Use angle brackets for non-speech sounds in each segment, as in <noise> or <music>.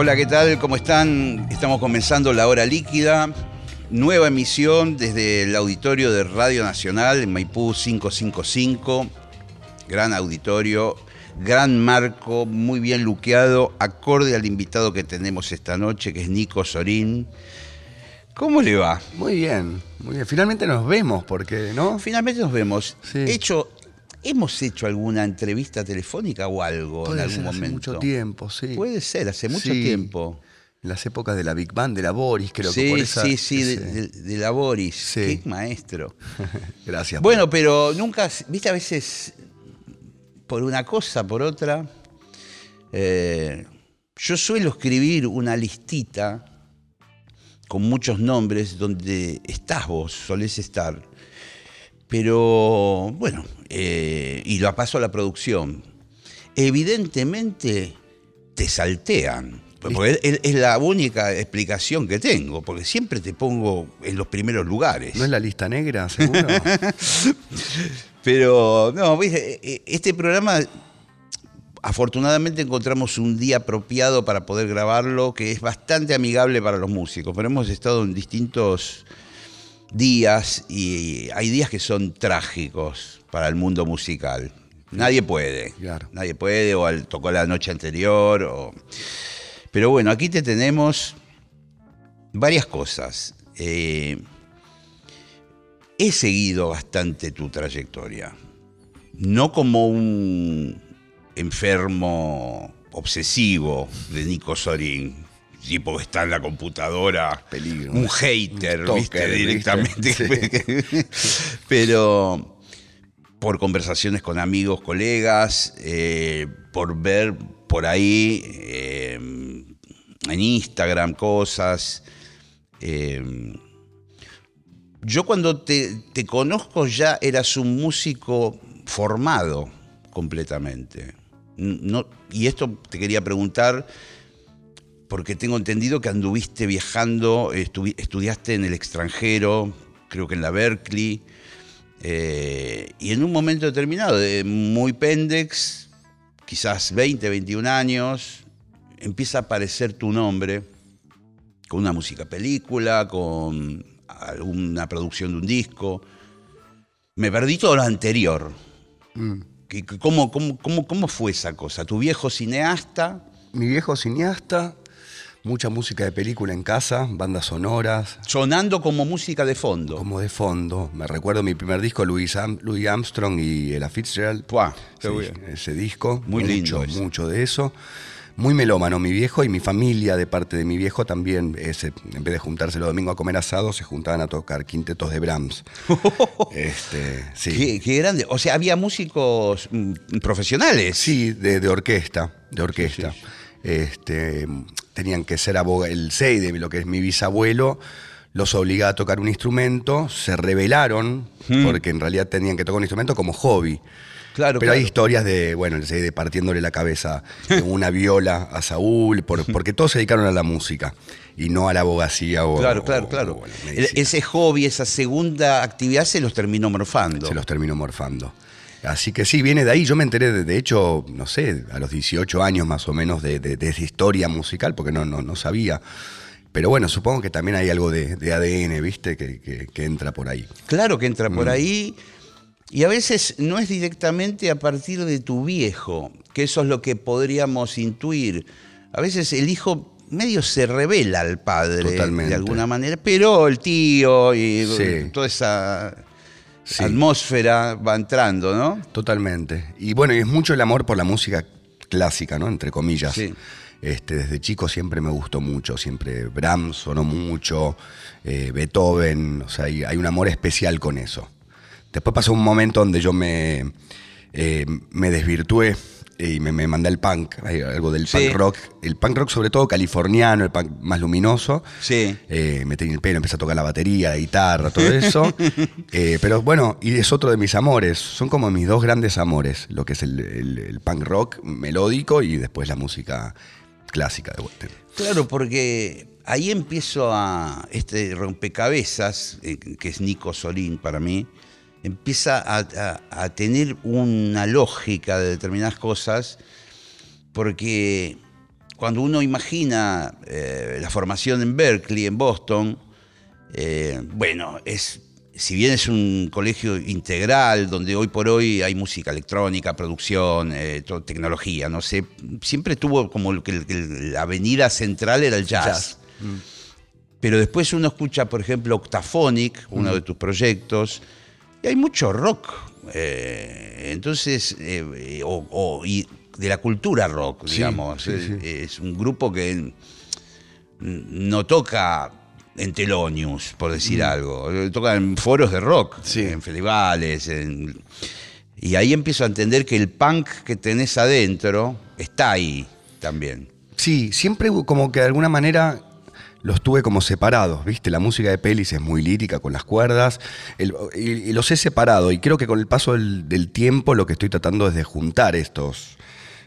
Hola, ¿qué tal? ¿Cómo están? Estamos comenzando la hora líquida. Nueva emisión desde el auditorio de Radio Nacional en Maipú 555. Gran auditorio, gran marco, muy bien luqueado, acorde al invitado que tenemos esta noche, que es Nico Sorín. ¿Cómo le va? Muy bien, muy bien. Finalmente nos vemos, porque, ¿no? Finalmente nos vemos. Sí. Hecho, ¿Hemos hecho alguna entrevista telefónica o algo Puede en algún ser hace momento? mucho tiempo, sí. Puede ser, hace mucho Sí. tiempo. En las épocas de la Big Band, de la Boris, creo que sí, por esa... sí, sí, de, ese- de- de la Boris. Sí. Qué maestro. <laughs> Gracias. Bueno, pero nunca, viste, a veces por una cosa, por otra. eh, yo suelo escribir una listita con muchos nombres donde estás vos, solés estar. Pero bueno, eh, y lo paso a la producción. Evidentemente te saltean. Porque es, es la única explicación que tengo, porque siempre te pongo en los primeros lugares. ¿No es la lista negra, seguro? <laughs> Pero, no, viste, e- este programa, afortunadamente encontramos un día apropiado para poder grabarlo, que es bastante amigable para los músicos, pero hemos estado en distintos días y hay días que son trágicos para el mundo musical. Nadie puede. Claro. Nadie puede, o al- tocó la noche anterior. o- Pero bueno, aquí te tenemos varias cosas. Eh, he seguido bastante tu trayectoria. No como un enfermo obsesivo de Nico Sorín, tipo que está en la computadora, Peligro. un hater, Un ¿viste? ¿viste? directamente. <laughs> Pero por conversaciones con amigos, colegas, eh, por ver por ahí eh, en Instagram cosas. eh, yo cuando te, te conozco ya eras un músico formado completamente. No, y esto te quería preguntar, porque tengo entendido que anduviste viajando, estudiaste en el extranjero, creo que en la Berkeley, eh, y en un momento determinado, de muy pendex, quizás 20, 21 años, empieza a aparecer tu nombre con una música película, con alguna producción de un disco. Me perdí todo lo anterior. Mm. ¿Qué- qué- ¿Cómo, cómo, cómo, cómo fue esa cosa? ¿Tu viejo cineasta? Mi viejo cineasta, mucha música de película en casa, bandas sonoras, Sonando como música de fondo. como de fondo. Me recuerdo mi primer disco, Louis, Am- Louis Armstrong y Ella Fitzgerald. Sí, bien. ese disco. Muy mucho, lindo ese. Mucho de eso. Muy melómano mi viejo y mi familia de parte de mi viejo también, ese, en vez de juntarse los domingos a comer asado, se juntaban a tocar quintetos de Brahms. <laughs> este, sí. Qué, qué grande. O sea, había músicos mm, profesionales. Sí, de, de orquesta, de orquesta. Sí, sí, Este, tenían que ser abogados, el Seide, lo que es mi bisabuelo, los obligaba a tocar un instrumento, se rebelaron, Hmm. porque en realidad tenían que tocar un instrumento como hobby. Claro, Pero hay historias de, bueno, el Seide partiéndole la cabeza de <laughs> una viola a Saúl, por- porque todos se dedicaron a la música y no a la abogacía o Claro, o- claro, claro. o ese hobby, esa segunda actividad se los terminó morfando. se los terminó morfando. Así que sí, viene de ahí. Yo me enteré, de, de hecho, no sé, a los 18 años más o menos de, de- historia musical, porque no, no, no sabía. Pero bueno, supongo que también hay algo de, ADN, ¿viste? Que, que- que entra por ahí. Claro que entra Mm. por ahí. Y a veces no es directamente a partir de tu viejo, que eso es lo que podríamos intuir. A veces el hijo medio se revela al padre Totalmente. de alguna manera, pero el tío y Sí. toda esa Sí. atmósfera va entrando, ¿no? Totalmente. Y bueno, es mucho el amor por la música clásica, ¿no? Entre comillas. Sí. Este, desde chico siempre me gustó mucho, siempre Brahms sonó mucho, eh, Beethoven, o sea, hay, hay un amor especial con eso. Después pasó un momento donde yo me, eh, me desvirtué y me, me mandé al punk, algo del Sí. punk rock. El punk rock, sobre todo californiano, el punk más luminoso. Sí. Eh, me tenía el pelo, empecé a tocar la batería, la guitarra, todo eso. <laughs> Eh, pero bueno, y es otro de mis amores. Son como mis dos grandes amores, lo que es el, el- el punk rock melódico y después la música clásica de vuelta. Claro, porque ahí empiezo a. Este rompecabezas, eh, que es Nico Solín para mí, empieza a, a- a tener una lógica de determinadas cosas, porque cuando uno imagina eh, la formación en Berkeley, en Boston, eh, bueno, es. Si bien es un colegio integral, donde hoy por hoy hay música electrónica, producción, eh, tecnología, no sé, siempre tuvo como que la avenida central era el jazz. Jazz. Pero después uno escucha, por ejemplo, Octaphonic, uno de tus proyectos, y hay mucho rock. eh, entonces, eh, o, o- y de la cultura rock, Sí, digamos. sí, es, sí. es un grupo que no toca en Telonius, por decir algo. Toca en foros de rock, Mm. En festivales. en- y ahí empiezo a entender que el punk que tenés adentro está ahí también. Sí, siempre como que de alguna manera los tuve como separados, ¿viste? La música de pelis es muy lírica con las cuerdas y, los he separado y creo que con el paso del, tiempo lo que estoy tratando es de juntar estos,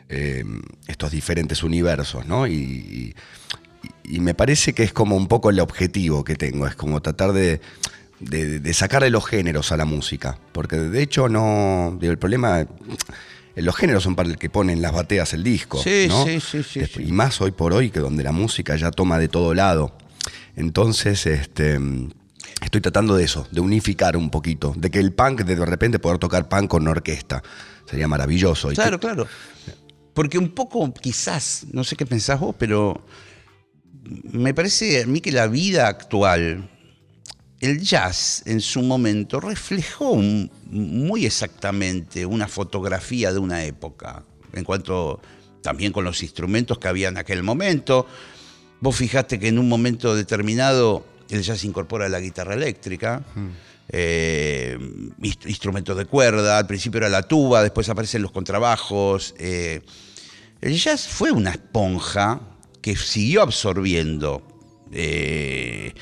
eh, estos diferentes universos, ¿no? Y, me parece que es como un poco el objetivo que tengo, es como tratar de, de, de sacarle los géneros a la música, porque de hecho no, el problema... Los géneros son para el que ponen las bateas el disco. Sí, ¿no? sí, sí, sí, Después-. Y más hoy por hoy, que donde la música ya toma de todo lado. Entonces, este, estoy tratando de eso, de unificar un poquito, de que el punk, de repente poder tocar punk con orquesta, sería maravilloso. Y Claro, que- claro. Porque un poco, quizás, no sé qué pensás vos, pero me parece a mí que la vida actual, el jazz en su momento reflejó un- muy exactamente una fotografía de una época, en cuanto también con los instrumentos que había en aquel momento. Vos fijaste que en un momento determinado el jazz incorpora la guitarra eléctrica, eh, inst- instrumentos de cuerda, al principio era la tuba, después aparecen los contrabajos. eh. El jazz fue una esponja que siguió absorbiendo. eh,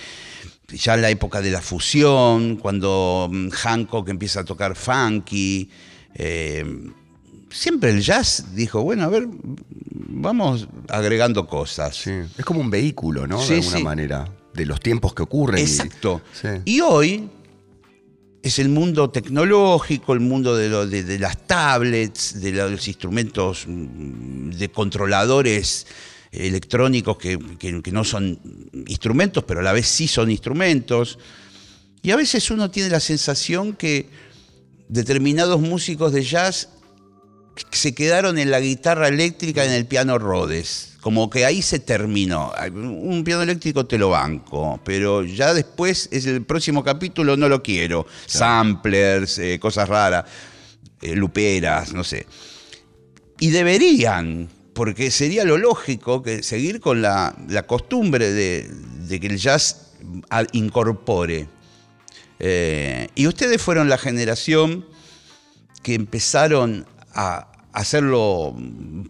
ya en la época de la fusión, cuando mm, Hancock empieza a tocar funky, eh, siempre el jazz dijo, bueno, a ver, vamos agregando cosas. Sí, Es como un vehículo, ¿no? Sí, de alguna sí. manera, de los tiempos que ocurren. y- Exacto. Y hoy es el mundo tecnológico, el mundo de, lo- de- de las tablets, de los instrumentos mm, de controladores electrónicos que, que- que no son instrumentos, pero a la vez sí son instrumentos. Y a veces uno tiene la sensación que determinados músicos de jazz se quedaron en la guitarra eléctrica, en el piano Rhodes. Como que ahí se terminó. Un piano eléctrico te lo banco, pero ya después es el próximo capítulo, no lo quiero. Samplers, eh, cosas raras, eh, luperas, no sé. Y deberían, porque sería lo lógico que seguir con la, la costumbre de, de que el jazz incorpore. Eh, y ustedes fueron la generación que empezaron a hacerlo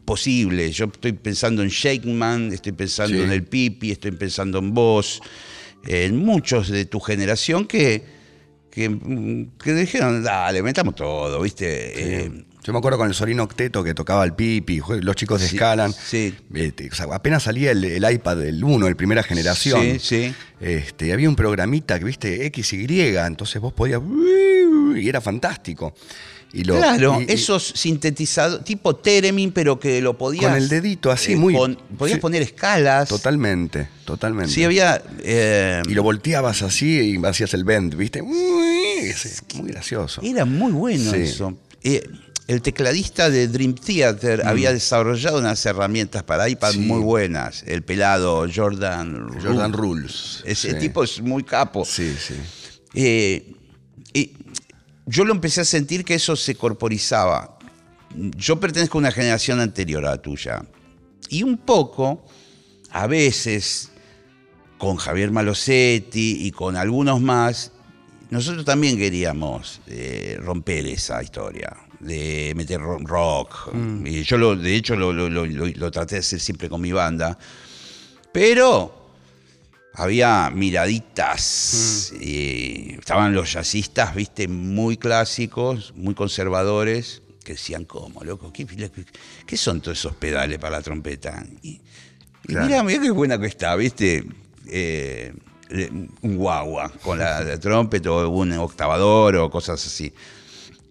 posible. Yo estoy pensando en Shakeman, estoy pensando Sí. en el Pipi, estoy pensando en vos, en muchos de tu generación que, que, que dijeron, dale, metamos todo, ¿viste? Eh, Yo me acuerdo con el Sorino Octeto que tocaba el pipi, los chicos de Sí, Scalan. sí. Este, o sea, apenas salía el, el iPad, el 1, el primera generación. Sí, sí. Este, había un programita que viste X, Y, entonces vos podías. Y era fantástico. Y lo- claro, y- esos sintetizados, tipo Teremin, pero que lo podías... Con el dedito así, eh, muy- pon- podías sí. poner escalas. Totalmente, totalmente. Sí, había... eh, Y lo volteabas así y hacías el bend, ¿viste? Es muy gracioso. Era muy bueno Sí. eso. Eh, el tecladista de Dream Theater había desarrollado unas herramientas para iPad Mm. Sí. muy buenas. El pelado Jordan Jordan Rule. Rules. Ese Sí. tipo es muy capo. Sí, sí. Eh, y yo lo empecé a sentir que eso se corporizaba. Yo pertenezco a una generación anterior a la tuya. Y un poco, a veces, con Javier Malosetti y con algunos más, nosotros también queríamos eh, romper esa historia. De meter ro- rock. Y yo, lo, de hecho, lo, lo- traté de hacer siempre con mi banda. Pero había miraditas. y estaban los jazzistas, viste, muy clásicos, muy conservadores, que decían, ¿cómo, loco? ¿Qué, qué son todos esos pedales para la trompeta? Y, mirá, mirá qué buena que está, viste. Eh, un guagua con la, la <laughs> trompeta o un octavador o cosas así.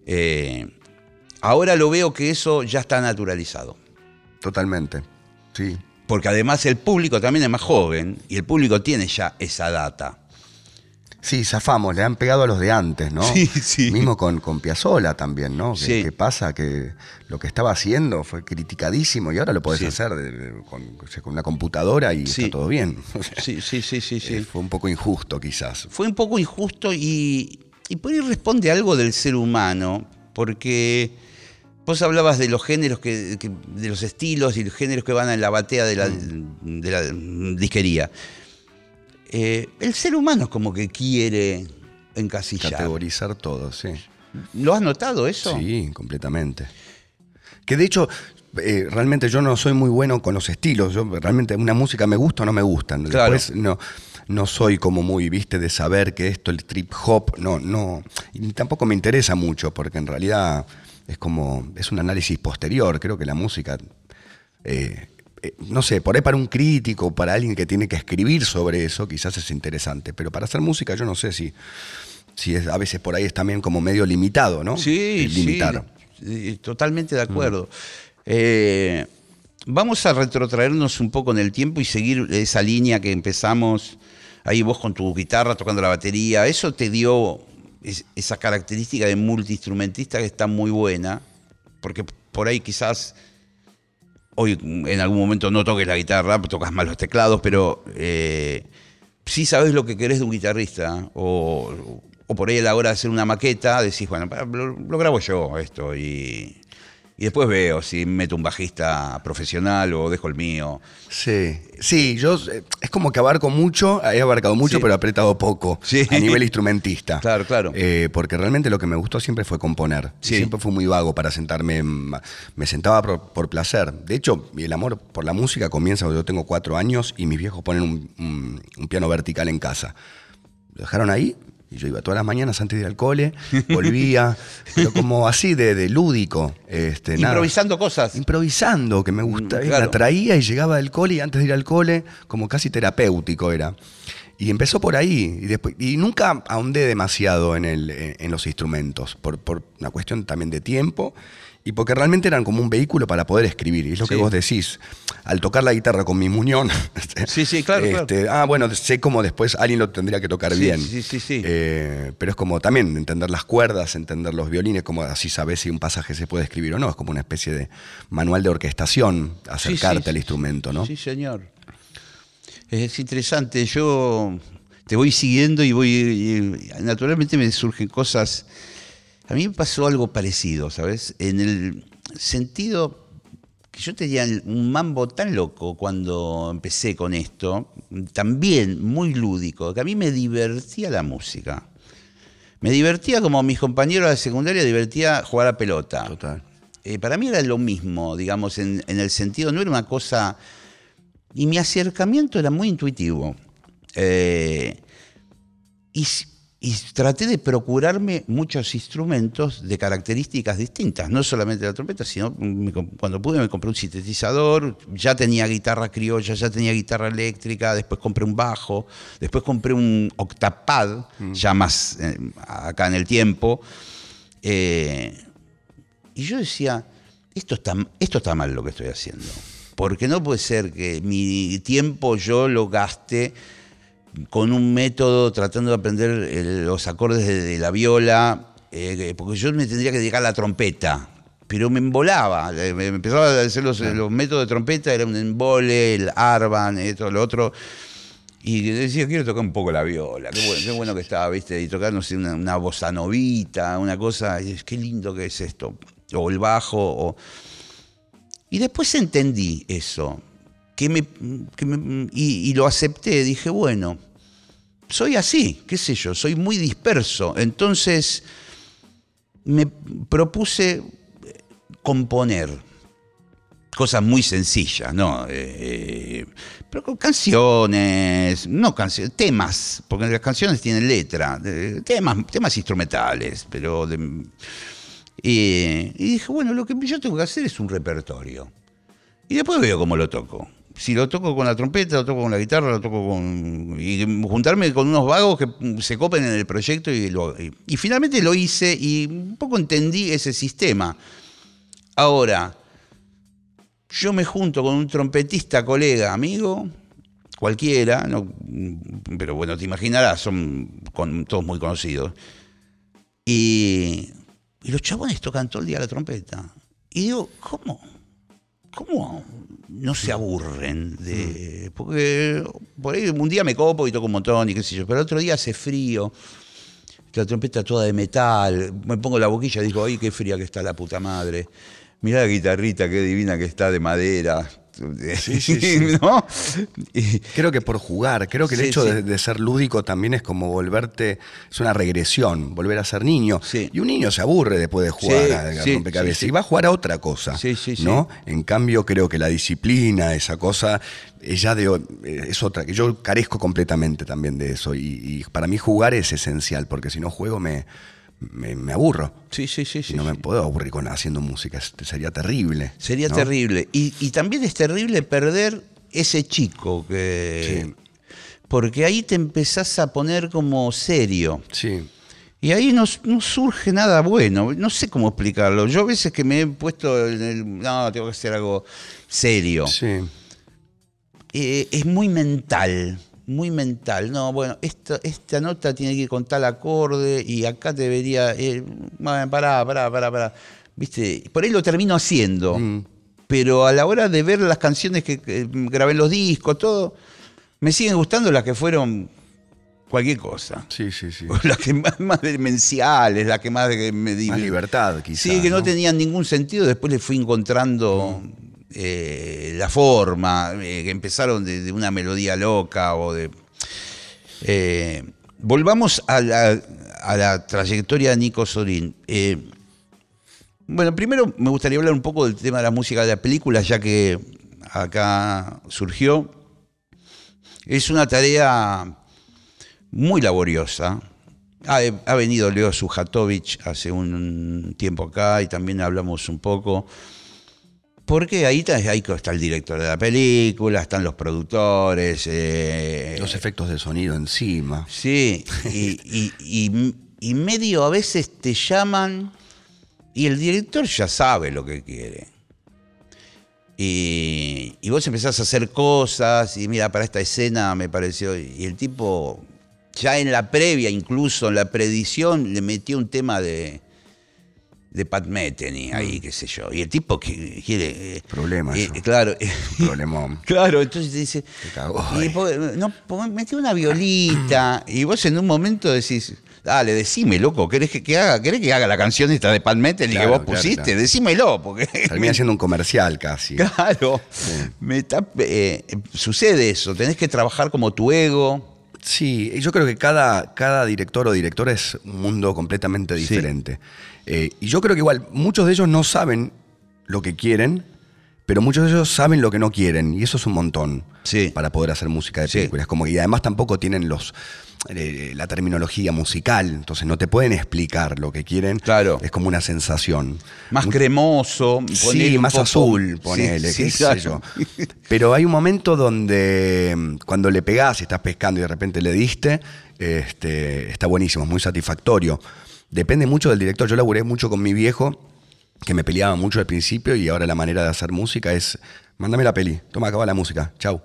Eh, ahora lo veo que eso ya está naturalizado. Totalmente. Sí. Porque además el público también es más joven y el público tiene ya esa data. Sí, zafamos, le han pegado a los de antes, ¿no? Sí, sí. Mismo con, con Piazzolla también, ¿no? Que, Sí. que pasa que lo que estaba haciendo fue criticadísimo y ahora lo podés Sí. hacer con, una computadora y Sí. está todo bien. Sí, sí, sí, sí, sí. eh, fue un poco injusto quizás. Fue un poco injusto y, y por ahí responde algo del ser humano, porque vos hablabas de los géneros, que, que- de los estilos y los géneros que van en la batea de la, de la disquería. Eh, el ser humano es como que quiere encasillar. Categorizar todo, sí. ¿Lo has notado eso? Sí, completamente. Que de hecho, eh, realmente yo no soy muy bueno con los estilos. Yo realmente una música me gusta o no me gusta. Claro. Después no, no soy como muy, viste, de saber que esto, el trip hop, no, no. Y tampoco me interesa mucho, porque en realidad es como, es un análisis posterior. Creo que la música. eh, eh, no sé, por ahí para un crítico, para alguien que tiene que escribir sobre eso, quizás es interesante. Pero para hacer música, yo no sé si, si es, a veces por ahí es también como medio limitado, ¿no? Sí, limitar. sí, totalmente de acuerdo. Eh, vamos a retrotraernos un poco en el tiempo y seguir esa línea que empezamos ahí vos con tu guitarra tocando la batería. Eso te dio es- esa característica de multiinstrumentista que está muy buena, porque por ahí quizás hoy en algún momento no toques la guitarra, tocas más los teclados, pero eh, sí sabes lo que querés de un guitarrista, o, por ahí a la hora de hacer una maqueta decís, bueno, lo, lo grabo yo esto, y, y después veo si meto un bajista profesional o dejo el mío. Sí, sí, yo eh, es como que abarco mucho, he abarcado mucho, Sí. pero he apretado poco Sí. a nivel instrumentista. Claro, claro. Eh, porque realmente lo que me gustó siempre fue componer. Sí. Siempre fui muy vago para sentarme, me sentaba por, por placer. De hecho, el amor por la música comienza cuando yo tengo cuatro años y mis viejos ponen un, un- un piano vertical en casa. Lo dejaron ahí y yo iba todas las mañanas antes de ir al cole, volvía, <laughs> pero como así de, de lúdico. Este, nada. Improvisando cosas. Improvisando, que me gustaba, Mm, claro. la traía y llegaba del cole y antes de ir al cole, como casi terapéutico era. Y empezó por ahí, y, después, y nunca ahondé demasiado en, el, en, en los instrumentos, por, por una cuestión también de tiempo, y porque realmente eran como un vehículo para poder escribir, y es lo Sí. que vos decís, al tocar la guitarra con mi muñón, <laughs> Sí, sí, claro, claro. este, ah, bueno, sé cómo después alguien lo tendría que tocar Sí, bien. sí, sí, sí. Eh, pero es como también entender las cuerdas, entender los violines, como así sabes si un pasaje se puede escribir o no. Es como una especie de manual de orquestación, acercarte Sí, al instrumento, ¿no? Sí, señor. Es interesante. Yo te voy siguiendo y voy. y naturalmente me surgen cosas. A mí me pasó algo parecido, ¿sabes? En el sentido que yo tenía un mambo tan loco cuando empecé con esto, también muy lúdico, que a mí me divertía la música. Me divertía como mis compañeros de secundaria, divertía jugar a pelota. Total. Eh, para mí era lo mismo, digamos, en, en el sentido, no era una cosa... Y mi acercamiento era muy intuitivo. Eh, y, y traté de procurarme muchos instrumentos de características distintas, no solamente la trompeta, sino me cuando pude me compré un sintetizador, ya tenía guitarra criolla, ya tenía guitarra eléctrica, después compré un bajo, después compré un octapad, ya más eh, acá en el tiempo. Eh, y yo decía, esto está, esto está mal lo que estoy haciendo. Porque no puede ser que mi tiempo yo lo gaste con un método tratando de aprender el- los acordes de, de la viola, eh, porque yo me tendría que dedicar a la trompeta. Pero me embolaba, eh, me empezaba a hacer los, los métodos de trompeta, era un embole, el arban, esto, lo otro. Y decía, quiero tocar un poco la viola, qué bueno, qué bueno que estaba, ¿viste? Y tocar, no sé, una, una bossa novita, una cosa, y qué lindo que es esto. O el bajo, o... Y después entendí eso, que me, que me- y, y lo acepté, dije, bueno, soy así, qué sé yo, soy muy disperso. Entonces me propuse componer cosas muy sencillas, ¿no? Eh, pero con canciones, no canciones, temas, porque las canciones tienen letra, eh, temas, temas instrumentales, pero... de- y dije, bueno, lo que yo tengo que hacer es un repertorio. Y después veo cómo lo toco. Si lo toco con la trompeta, lo toco con la guitarra, lo toco con... Y juntarme con unos vagos que se copen en el proyecto y, lo- y- finalmente lo hice y un poco entendí ese sistema. Ahora, yo me junto con un trompetista, colega, amigo, cualquiera, no- pero bueno, te imaginarás, son con- todos muy conocidos. Y, y los chabones tocan todo el día la trompeta. Y digo, ¿cómo? ¿Cómo no se aburren? De, porque por ahí un día me copo y toco un montón y qué sé yo, pero el otro día hace frío, la trompeta toda de metal, me pongo la boquilla y digo, ay, qué fría que está la puta madre. Mirá la guitarrita, qué divina que está de madera. Sí, <laughs> sí, sí. ¿No? Y- Creo que por jugar, creo que el hecho. De, de ser lúdico también es como volverte, es una regresión, volver a ser niño. Y un niño se aburre después de jugar a, a rompecabezas y va a jugar a otra cosa. Sí, sí, sí. ¿no? En cambio, creo que la disciplina, esa cosa, es ya de, eh, es otra, que yo carezco completamente también de eso. Y, y para mí jugar es esencial, porque si no juego me, me, me aburro. Sí, sí, sí, sí. no me puedo aburrir con haciendo música, sería terrible. Sería ¿no? terrible. Y, y también es terrible perder ese chico que. Sí. Porque ahí te empezás a poner como serio. Sí. Y ahí no, no surge nada bueno. No sé cómo explicarlo. Yo a veces que me he puesto en el. No, tengo que hacer algo serio. Sí. Eh, es muy mental. Muy mental. No, bueno, esta, esta nota tiene que ir con tal acorde y acá debería. Eh, pará, pará, pará, pará. ¿Viste? Por ahí lo termino haciendo. Mm. Pero a la hora de ver las canciones que, que grabé en los discos, todo, me siguen gustando las que fueron cualquier cosa. Sí, sí, sí. <laughs> Las que más, más demenciales, las que más me Más libertad, quizás. Sí, que no, tenían ningún sentido. Después le fui encontrando eh, la forma, eh, que empezaron de, una melodía loca o de. Eh, volvamos a la, a la trayectoria de Nico Sorín. Bueno, primero me gustaría hablar un poco del tema de la música de la película, ya que acá surgió. Es una tarea muy laboriosa. Ha, ha venido Leo Sujatovic hace un tiempo acá y también hablamos un poco. Porque ahí está, ahí está el director de la película, están los productores. eh, Los efectos de sonido encima. Sí, y, y- y- y medio a veces te llaman y el director ya sabe lo que quiere. Y, y vos empezás a hacer cosas y mira, para esta escena me pareció, y el tipo ya en la previa, incluso en la predición, le metió un tema de, de Pat Metheny ahí, qué sé yo. Y el tipo que quiere... eh, Problema eh, eso. claro. Problemón. <laughs> Claro, entonces te dice, Te cagó, y eh. po- no, metí una violita, <clears throat> y vos en un momento decís, dale, decime, loco, ¿querés que, que haga, querés que haga la canción esta de Pan Metal y Claro, que vos claro, pusiste? claro. Decímelo, porque... <laughs> Termina siendo un comercial casi. Claro, me está- eh, sucede eso, tenés que trabajar como tu ego. Sí, yo creo que cada, cada director o directora es un mundo completamente Sí. diferente. Eh, y yo creo que igual muchos de ellos no saben lo que quieren, pero muchos de ellos saben lo que no quieren. Y eso es un montón Sí. para poder hacer música de Sí. películas. Como, y además tampoco tienen los eh, la terminología musical, entonces no te pueden explicar lo que quieren. Claro. Es como una sensación. Más cremoso, ponele Sí, más poco- azul, ponele, sí, qué sé claro. yo. Pero hay un momento donde mm, cuando le pegás y estás pescando y de repente le diste, este, está buenísimo, es muy satisfactorio. Depende mucho del director. Yo laburé mucho con mi viejo, que me peleaba mucho al principio y ahora la manera de hacer música es, mándame la peli, toma, acaba la música, chau,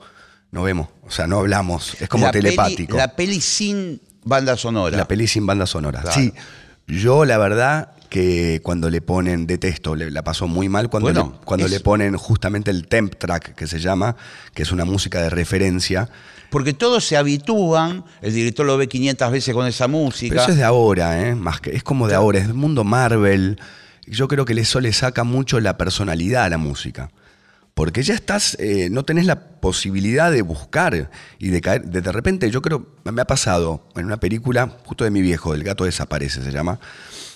nos vemos. O sea, no hablamos, es como La peli- telepático. la peli sin banda sonora. La peli sin banda sonora. Claro. Sí, yo la verdad que cuando le ponen, detesto, le- la pasó muy mal cuando, Bueno, le, cuando es- le ponen justamente el temp track que se llama, que es una música de referencia. Porque todos se habitúan, el director lo ve 500 veces con esa Pero música. eso es de ahora, ¿eh? Más que, es como de ahora, es del mundo Marvel. Yo creo que eso le saca mucho la personalidad a la música. Porque ya estás, eh, no tenés la posibilidad de buscar y de caer. De, repente, yo creo, me ha pasado en una película, justo de mi viejo, El gato desaparece se llama,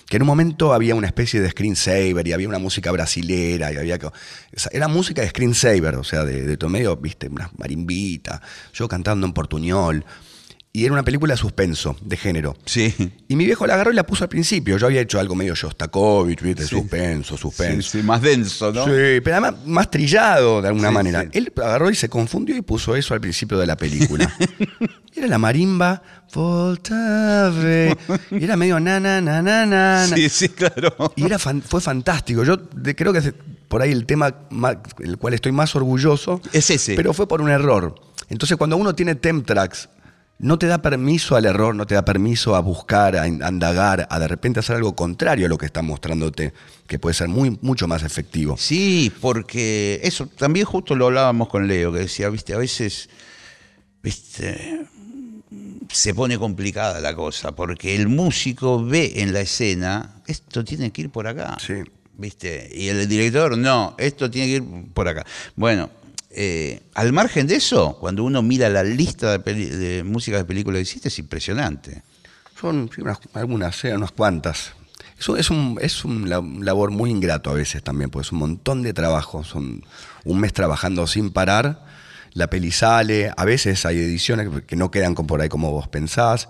que en un momento había una especie de screensaver y había una música brasilera y había era música de screensaver, o sea, de, de todo medio, viste, una marimbita, yo cantando en portuñol. Y era una película de suspenso, de género. Sí. Y mi viejo la agarró y la puso al principio. Yo había hecho algo medio Shostakovich, ¿viste? Sí. Suspenso, Sí, suspenso. sí, más denso, ¿no? Sí, pero además más trillado de alguna Sí, manera. Él agarró y se confundió y puso eso al principio de la película. <laughs> era la marimba Voltave. Y era medio na na na na na. na. Sí, sí, claro. Y era fan- fue fantástico. Yo creo que por ahí el tema ma- el cual estoy más orgulloso. Es ese. Pero fue por un error. Entonces, cuando uno tiene temp tracks, no te da permiso al error, no te da permiso a buscar, a in- a indagar, a de repente hacer algo contrario a lo que está mostrándote, que puede ser muy, mucho más efectivo. Sí, porque eso, también justo lo hablábamos con Leo, que decía, viste, a veces, viste, se pone complicada la cosa, porque el músico ve en la escena, esto tiene que ir por acá. Sí. ¿Viste? Y el director, no, esto tiene que ir por acá. Bueno, eh, al margen de eso, cuando uno mira la lista de, de música de películas que existe, es impresionante. Son unas, algunas, eh, unas cuantas. Es un, es un, es un la- un labor muy ingrato a veces también, porque es un montón de trabajo. Son un mes trabajando sin parar. La peli sale, a veces hay ediciones que- no quedan por ahí como vos pensás,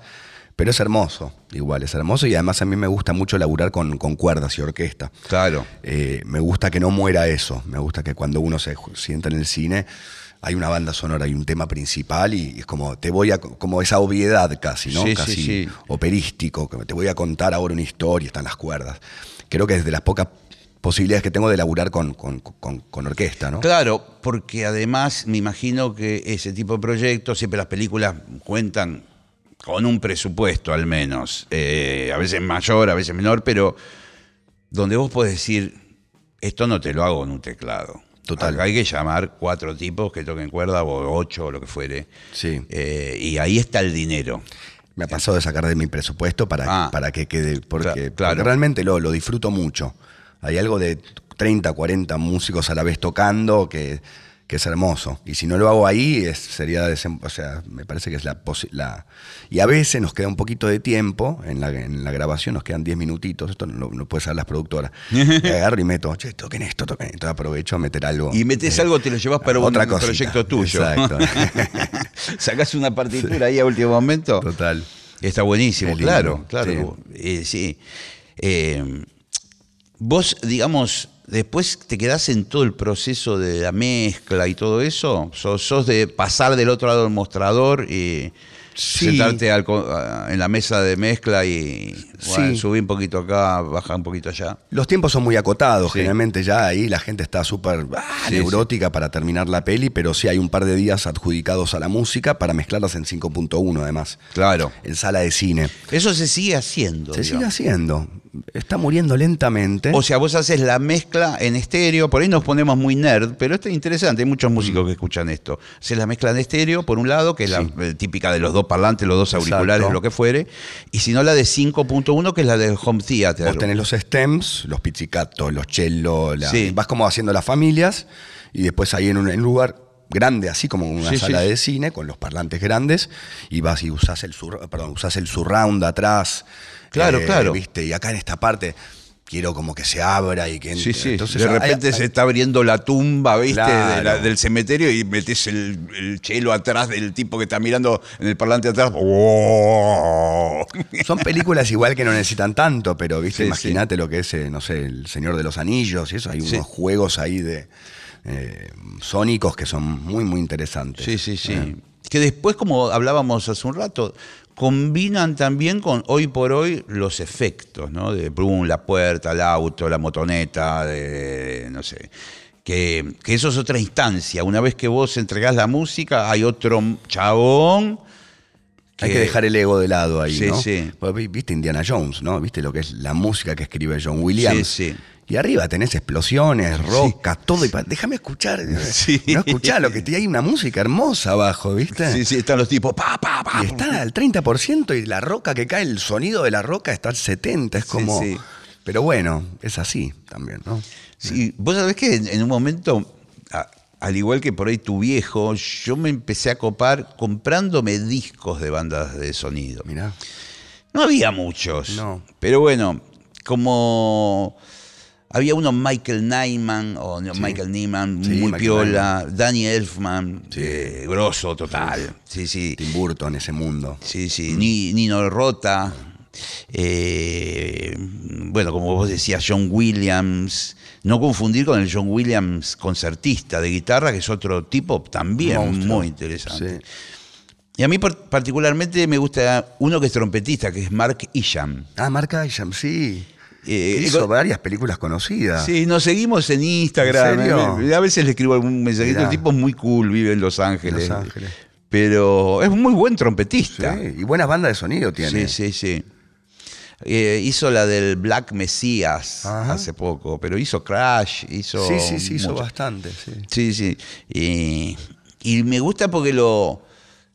pero es hermoso, igual, es hermoso. Y además a mí me gusta mucho laburar con, con cuerdas y orquesta. Claro. Eh, me gusta que no muera eso. Me gusta que cuando uno se sienta en el cine hay una banda sonora, hay un tema principal y es como te voy a como esa obviedad casi, ¿no? Sí, sí, casi sí. operístico, que te voy a contar ahora una historia, están las cuerdas. Creo que es de las pocas posibilidades que tengo de laburar con, con- con- con orquesta, ¿no? Claro, porque además me imagino que ese tipo de proyectos, siempre las películas cuentan con un presupuesto al menos, eh, a veces mayor, a veces menor, pero donde vos podés decir, esto no te lo hago en un teclado. Total. Acá hay que llamar cuatro tipos que toquen cuerda o ocho o lo que fuere. Sí. Eh, y ahí está el dinero. Me ha pasado de sacar de mi presupuesto para, Ah. para que quede, porque, claro. porque realmente lo, lo disfruto mucho. Hay algo de 30, 40 músicos a la vez tocando que, que es hermoso. Y si no lo hago ahí, es, sería, o sea, me parece que es la, la... Y a veces nos queda un poquito de tiempo en la, en la grabación, nos quedan 10 minutitos, esto no, no puede ser las productoras. <laughs> Y agarro y meto, che, toquen esto, toquen esto, Entonces aprovecho a meter algo. Y metes eh, algo, te lo llevas para otra un cosita. proyecto tuyo. Exacto. <laughs> <laughs> Sacás una partitura ahí a último momento. Total. Está buenísimo, claro, claro. Eh, sí. Eh, vos, digamos, después te quedás en todo el proceso de la mezcla y todo eso. Sos, sos de pasar del otro lado del mostrador y Sí. sentarte al en la mesa de mezcla y bueno, Sí. subir un poquito acá, bajar un poquito allá. Los tiempos son muy acotados, Sí. generalmente ya ahí la gente está súper ah, neurótica para terminar la peli, pero sí hay un par de días adjudicados a la música para mezclarlas en 5.1 además, Claro. en sala de cine. Eso se sigue haciendo. Se sigue haciendo, está muriendo lentamente. O sea, vos haces la mezcla en estéreo, por ahí nos ponemos muy nerd, pero esto es interesante, hay muchos músicos que escuchan esto. Haces la mezcla en estéreo, por un lado, que es la eh, típica de los dos parlantes, los dos auriculares, Exacto. lo que fuere, y si no la de 5.1, que es la del home theater. Vos tenés los stems, los pizzicatos, los cello, la- Sí. vas como haciendo las familias y después ahí en un, en lugar grande, así como una Sí, sala sí. de cine, con los parlantes grandes, y vas y usás el, sur, perdón, usás el surround atrás. eh, Claro, claro. ¿viste? Y acá en esta parte quiero como que se abra y que Sí, sí. entonces de repente hay- se está abriendo la tumba, ¿viste? Claro. de la- del cementerio y metes el, el chelo atrás del tipo que está mirando en el parlante atrás. ¡Oh! Son películas igual que no necesitan tanto, pero viste, Sí, imagínate lo que es, eh, no sé, El Señor de los Anillos y eso, hay Sí. unos juegos ahí de eh, sónicos que son muy, muy interesantes. Sí, sí, sí. Eh, Que después, como hablábamos hace un rato, combinan también con hoy por hoy los efectos, ¿no? De Brum, la puerta, el auto, la motoneta, de, no sé. Que, que eso es otra instancia. Una vez que vos entregás la música, hay otro chabón. Hay que dejar el ego de lado ahí, Sí, ¿no? sí. Vi- Viste Indiana Jones, ¿no? Viste lo que es la música que escribe John Williams. Sí, sí. Y arriba tenés explosiones, rocas, todo. Y pa- déjame escuchar. Sí. No escuchá lo que te hay una música hermosa abajo, ¿viste? Sí, sí, están los tipos. Pa, pa, pa. Y está al 30% y la roca que cae, el sonido de la roca está al 70%. Es Sí, como. sí. Pero bueno, es así también, ¿no? Sí, vos sabés que en, un momento, al igual que por ahí tu viejo, yo me empecé a copar comprándome discos de bandas de sonido. Mirá. No había muchos. No. Pero bueno, como había uno Michael Nyman o no, Michael Nyman, Sí, muy Michael piola, Danny Elfman, eh, grosso total. Sí, sí. Tim Burton, ese mundo. Sí, sí. Ni- Nino Rota. eh, bueno, como vos decías, John Williams. No confundir con el John Williams concertista de guitarra, que es otro tipo también Monstruo. muy interesante. Sí. Y a mí par- particularmente me gusta uno que es trompetista, que es Mark Isham. Ah, Mark Isham, sí. Eh, Hizo con- varias películas conocidas. Sí, nos seguimos en Instagram. Eh, A veces le escribo algún mensajito. El tipo es muy cool, vive en Los Ángeles. Los Ángeles. Pero es muy buen Sí, trompetista. Y buena banda de sonido tiene. Sí, sí, sí. Eh, hizo la del Black Messias Ajá. hace poco, pero hizo Crash, hizo. Sí, sí, sí, hizo mucho. bastante, sí. Sí, sí. Y, y me gusta porque lo.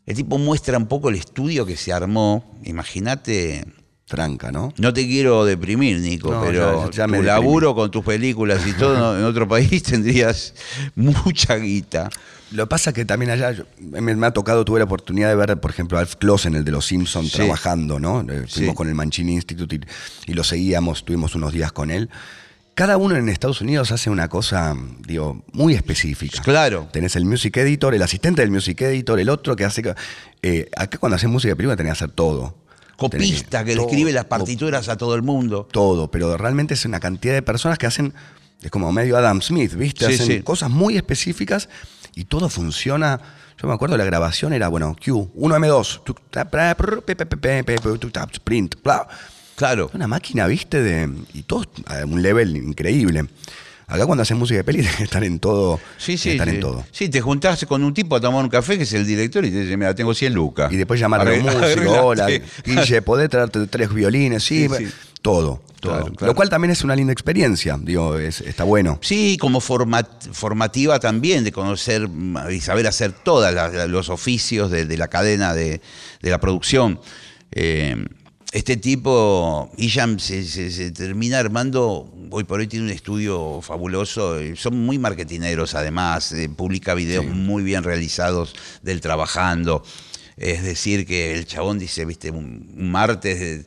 El tipo muestra un poco el estudio que se armó. Imagínate. Tranca, ¿no? No te quiero deprimir, Nico, No, pero ya- ya me tu deprimí. laburo con tus películas y todo en <laughs> otro país tendrías mucha guita. Lo que pasa que también allá yo- me, me ha tocado, tuve la oportunidad de ver, por ejemplo, a Alf Clausen, el de los Simpsons, Sí. trabajando, ¿no? Eh, Fuimos Sí. con el Mancini Institute y, y lo seguíamos, tuvimos unos días con él. Cada uno en Estados Unidos hace una cosa, digo, muy específica. Claro. Tenés el music editor, el asistente del music editor, el otro que hace... eh, acá cuando haces música de película tenés que hacer todo. Copista que le todo, escribe las partituras a todo el mundo. todo, pero realmente es una cantidad de personas que hacen, es como medio Adam Smith, ¿viste? Sí, hacen sí. cosas muy específicas y todo funciona. Yo me acuerdo la grabación era, bueno, Q, 1M2, tuc, ta, pra, prr, pe, pe, pe, pe, pe, pe, tuc, ta, print, bla. Claro. Una máquina, ¿viste? De, y todo a un level increíble. Acá cuando haces música de peli <laughs> estar en todo. Sí, sí. Sí. en todo. Sí, te juntás con un tipo a tomar un café que es el director y te dice, mira, tengo 100 lucas. Y después llamar a Arregla- músicos, hola, arreglate. Guille, ¿podés traerte tres violines? Sí, Sí, sí. todo. todo. Claro, claro. Lo cual también es una linda experiencia, digo, es- está bueno. Sí, como format- formativa también, de conocer mm, y saber hacer todos los oficios de, de la cadena de, de la producción. Eh, este tipo, Isham, se, se- se termina armando, hoy por hoy tiene un estudio fabuloso, eh, son muy marketineros además, eh, publica videos muy bien realizados del trabajando. Es decir, que el chabón dice, viste, un, un martes...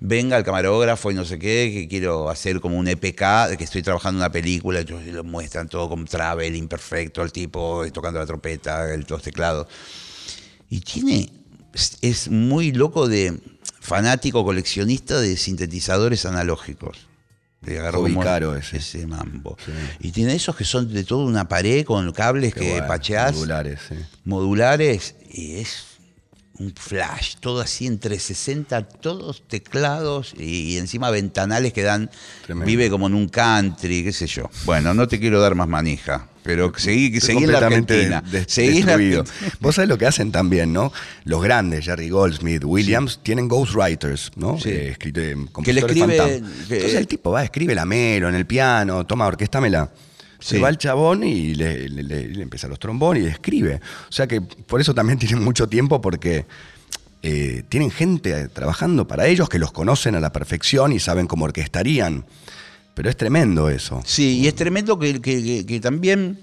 venga el camarógrafo y no sé qué, que quiero hacer como un EPK, de que estoy trabajando una película, entonces lo muestran todo como travel, imperfecto, el tipo eh, tocando la trompeta, el, los teclados. Y tiene, es, es muy loco de fanático coleccionista de sintetizadores analógicos. Le agarró como caro ese. mambo. Sí. Y tiene esos que son de toda una pared con cables Qué que bueno, pacheás modulares, sí. modulares y es un flash, todo así entre 60, todos teclados y, y encima ventanales que dan, Tremendo. vive como en un country, qué sé yo. Bueno, no te quiero dar más manija, pero seguí, seguí en la Argentina. de- Seguí en la. Argentina. Vos sabés lo que hacen también, ¿no? Los grandes, Jerry Goldsmith, Williams, tienen ghostwriters, ¿no? Sí. Eh, eh, Que le escribe- que- Entonces el tipo va, escribe la melo en el piano, toma, orquéstamela. Se Sí. va el chabón y le, le- le- le empieza los trombones y le escribe. O sea que por eso también <laughs> tienen mucho tiempo porque eh, tienen gente trabajando para ellos que los conocen a la perfección y saben cómo orquestarían. Pero es tremendo eso. Sí, y es tremendo que, que- que- que también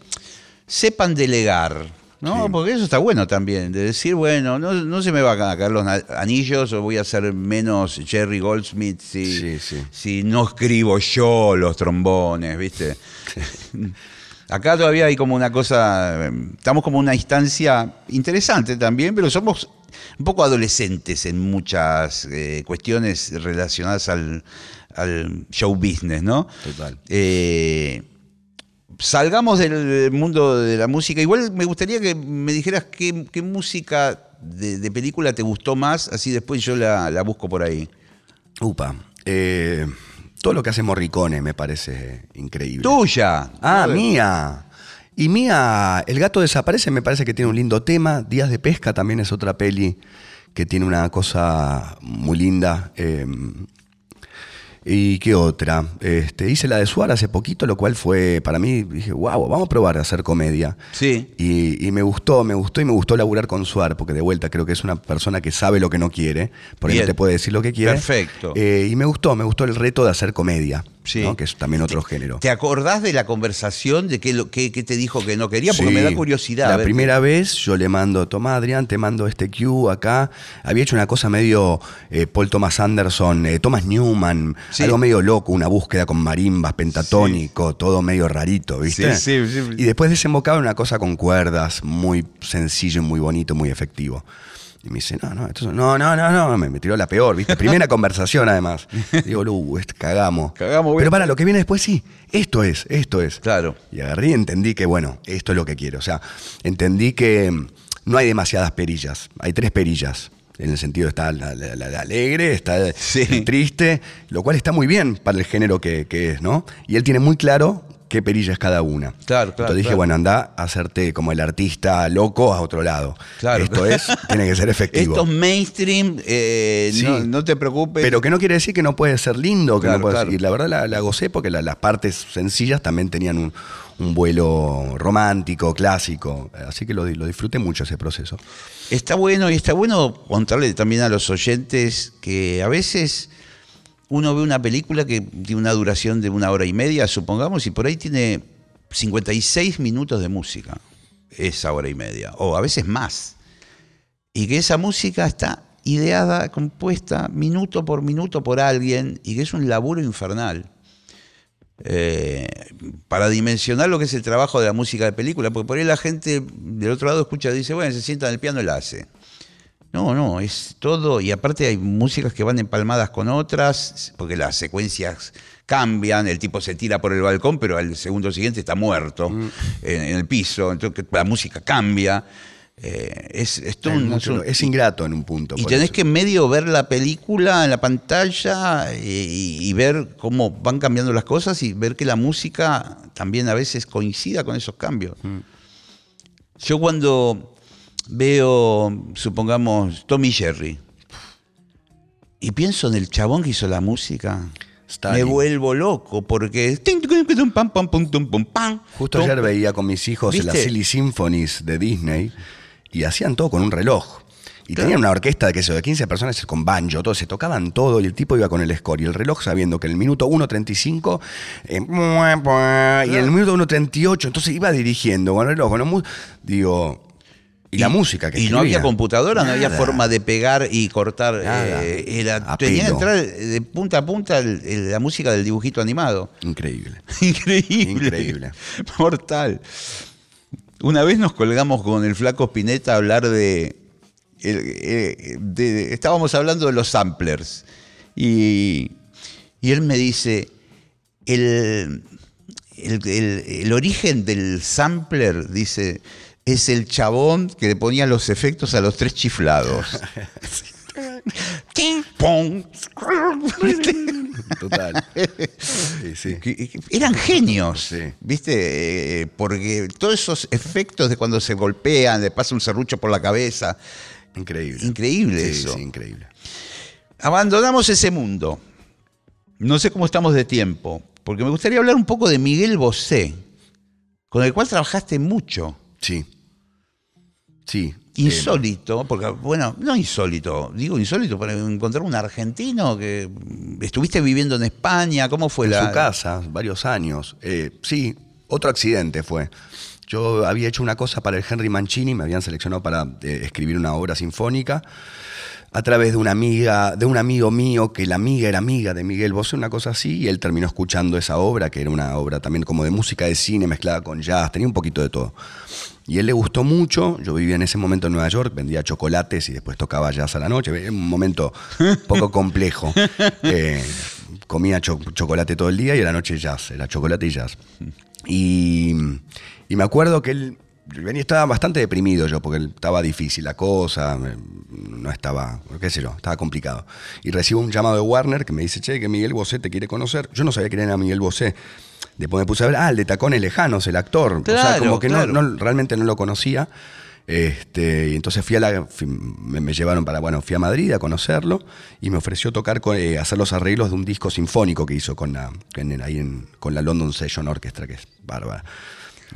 sepan delegar. ¿no? Sí. Porque eso está bueno también, de decir, bueno, no, no se me van a caer los anillos o voy a ser menos Jerry Goldsmith si, Sí, sí. si no escribo yo los trombones, ¿viste? <laughs> Acá todavía hay como una cosa, eh, estamos como una instancia interesante también, pero somos un poco adolescentes en muchas eh, cuestiones relacionadas al, al show business, ¿no? Total. Eh, salgamos del mundo de la música. Igual me gustaría que me dijeras qué, qué música de, de película te gustó más, así después yo la, la busco por ahí. Upa. eh, todo lo que hace Morricone me parece increíble. Tuya. Ah, ¿no? mía. Y mía, El gato desaparece, me parece que tiene un lindo tema. Días de pesca también es otra peli que tiene una cosa muy linda. eh, ¿Y qué otra? Este, hice la de Suárez hace poquito, lo cual fue para mí, dije, wow, vamos a probar a hacer comedia. Sí. Y, y me gustó, me gustó y me gustó laburar con Suar, porque de vuelta creo que es una persona que sabe lo que no quiere, por ahí no te puede decir lo que quiere. Perfecto. Eh, y me gustó, me gustó el reto de hacer comedia. Sí. ¿no? que es también otro género. ¿Te acordás de la conversación de qué, qué te dijo que no quería? Porque me da curiosidad. La primera vez yo le mando, toma Adrián, te mando este cue acá. Había hecho una cosa medio eh, Paul Thomas Anderson, eh, Thomas Newman, Sí. algo medio loco, una búsqueda con marimbas, pentatónico, todo medio rarito, ¿viste? Sí, sí, sí. Y después desembocaba en una cosa con cuerdas, muy sencillo, muy bonito, muy efectivo. Y me dice, no, no, esto, no, no, no, no, me, me tiró la peor, ¿viste? Primera <laughs> conversación además. Digo, uh, cagamos. Cagamos, Pero para, lo que viene después sí, esto es, esto es. Claro. Y agarré y entendí que, bueno, esto es lo que quiero. O sea, entendí que mm, no hay demasiadas perillas, hay tres perillas. En el sentido está la, la- la- la alegre, está el Sí. el triste, lo cual está muy bien para el género que, que es, ¿no? Y él tiene muy claro qué perilla es cada una. Claro, claro, Entonces dije, claro. bueno, anda a hacerte como el artista loco a otro lado. Claro. Esto es, <laughs> tiene que ser efectivo. Esto es mainstream, eh, Sí. no, no te preocupes. Pero que no quiere decir que no puede ser lindo, que Claro, no puede claro. Y la verdad la, la gocé porque la- las partes sencillas también tenían un, un vuelo romántico, clásico. Así que lo, lo disfruté mucho ese proceso. Está bueno y está bueno contarle también a los oyentes que a veces uno ve una película que tiene una duración de una hora y media, supongamos, y por ahí tiene 56 minutos de música, esa hora y media, o a veces más. Y que esa música está ideada, compuesta minuto por minuto por alguien, y que es un laburo infernal. Eh, para dimensionar lo que es el trabajo de la música de película, porque por ahí la gente del otro lado escucha dice, bueno, se sienta en el piano y la hace. No, no, es todo, y aparte hay músicas que van empalmadas con otras, porque las secuencias cambian, el tipo se tira por el balcón, pero al segundo siguiente está muerto en, en el piso, entonces la música cambia. Eh, es, es todo un- mucho- es un- es ingrato en un punto. y tenés eso. que medio ver la película en la pantalla y, ver cómo van cambiando las cosas y ver que la música también a veces coincida con esos cambios. Yo cuando veo, supongamos, Tommy Jerry, y pienso en el chabón que hizo la música, Stalin. me vuelvo loco porque... Justo ayer veía con mis hijos las ¿Viste? Silly Symphonies de Disney y hacían todo con un reloj. Y Claro. tenían una orquesta de, yo, de 15 personas con banjo, todo, se tocaban todo y el tipo iba con el score y el reloj sabiendo que en el minuto 1.35 eh, y en el minuto 1.38, entonces iba dirigiendo con el reloj, con digo, y, la música que Y no había computadora, no había forma de pegar y cortar. Eh, era, tenía que entrar de punta a punta el- el- la música del dibujito animado. Increíble. <laughs> Increíble. Increíble. Mortal. Una vez nos colgamos con el flaco Spinetta a hablar de, eh, de- de- Estábamos hablando de los samplers. Y, y él me dice: el- el origen del sampler, dice, es el chabón que le ponía los efectos a los tres chiflados. <laughs> Ting, pong. <laughs> Total. Sí, sí. <laughs> Que- que eran genios, Sí. ¿viste? Eh, porque todos esos efectos de cuando se golpean, le pasa un serrucho por la cabeza, Increíble. Increíble Sí, eso. Sí, increíble. abandonamos ese mundo. No sé cómo estamos de tiempo, porque me gustaría hablar un poco de Miguel Bosé, con el cual trabajaste mucho. Sí. Sí. Insólito, porque, bueno, no insólito, digo insólito para encontrar un argentino que estuviste viviendo en España, ¿cómo fue en la...? su casa, varios años. Eh, sí, otro accidente fue. Yo había hecho una cosa para el Henry Mancini, me habían seleccionado para eh, escribir una obra sinfónica a través de una amiga, de un amigo mío, que la amiga era amiga de Miguel Bosé, una cosa así, y él terminó escuchando esa obra, que era una obra también como de música de cine mezclada con jazz, tenía un poquito de todo. Y él le gustó mucho, yo vivía en ese momento en Nueva York, vendía chocolates y después tocaba jazz a la noche, era un momento un poco complejo. <laughs> Eh, comía cho- chocolate todo el día y a la noche jazz, era chocolate y jazz. Y, y me acuerdo que él venía, estaba bastante deprimido yo, porque estaba difícil la cosa, no estaba, qué sé yo, estaba complicado. Y recibo un llamado de Warner que me dice, che, que Miguel Bosé te quiere conocer. Yo no sabía quién era Miguel Bosé. Después me puse a ver, ah, el de Tacones Lejanos, el actor. o sea, como que no- claro. no, realmente no lo conocía. Este, y entonces fui a la, fui- me, me llevaron para, bueno, fui a Madrid a conocerlo y me ofreció tocar, con, eh, hacer los arreglos de un disco sinfónico que hizo con la, en ahí en- con la London Session Orchestra, que es bárbara.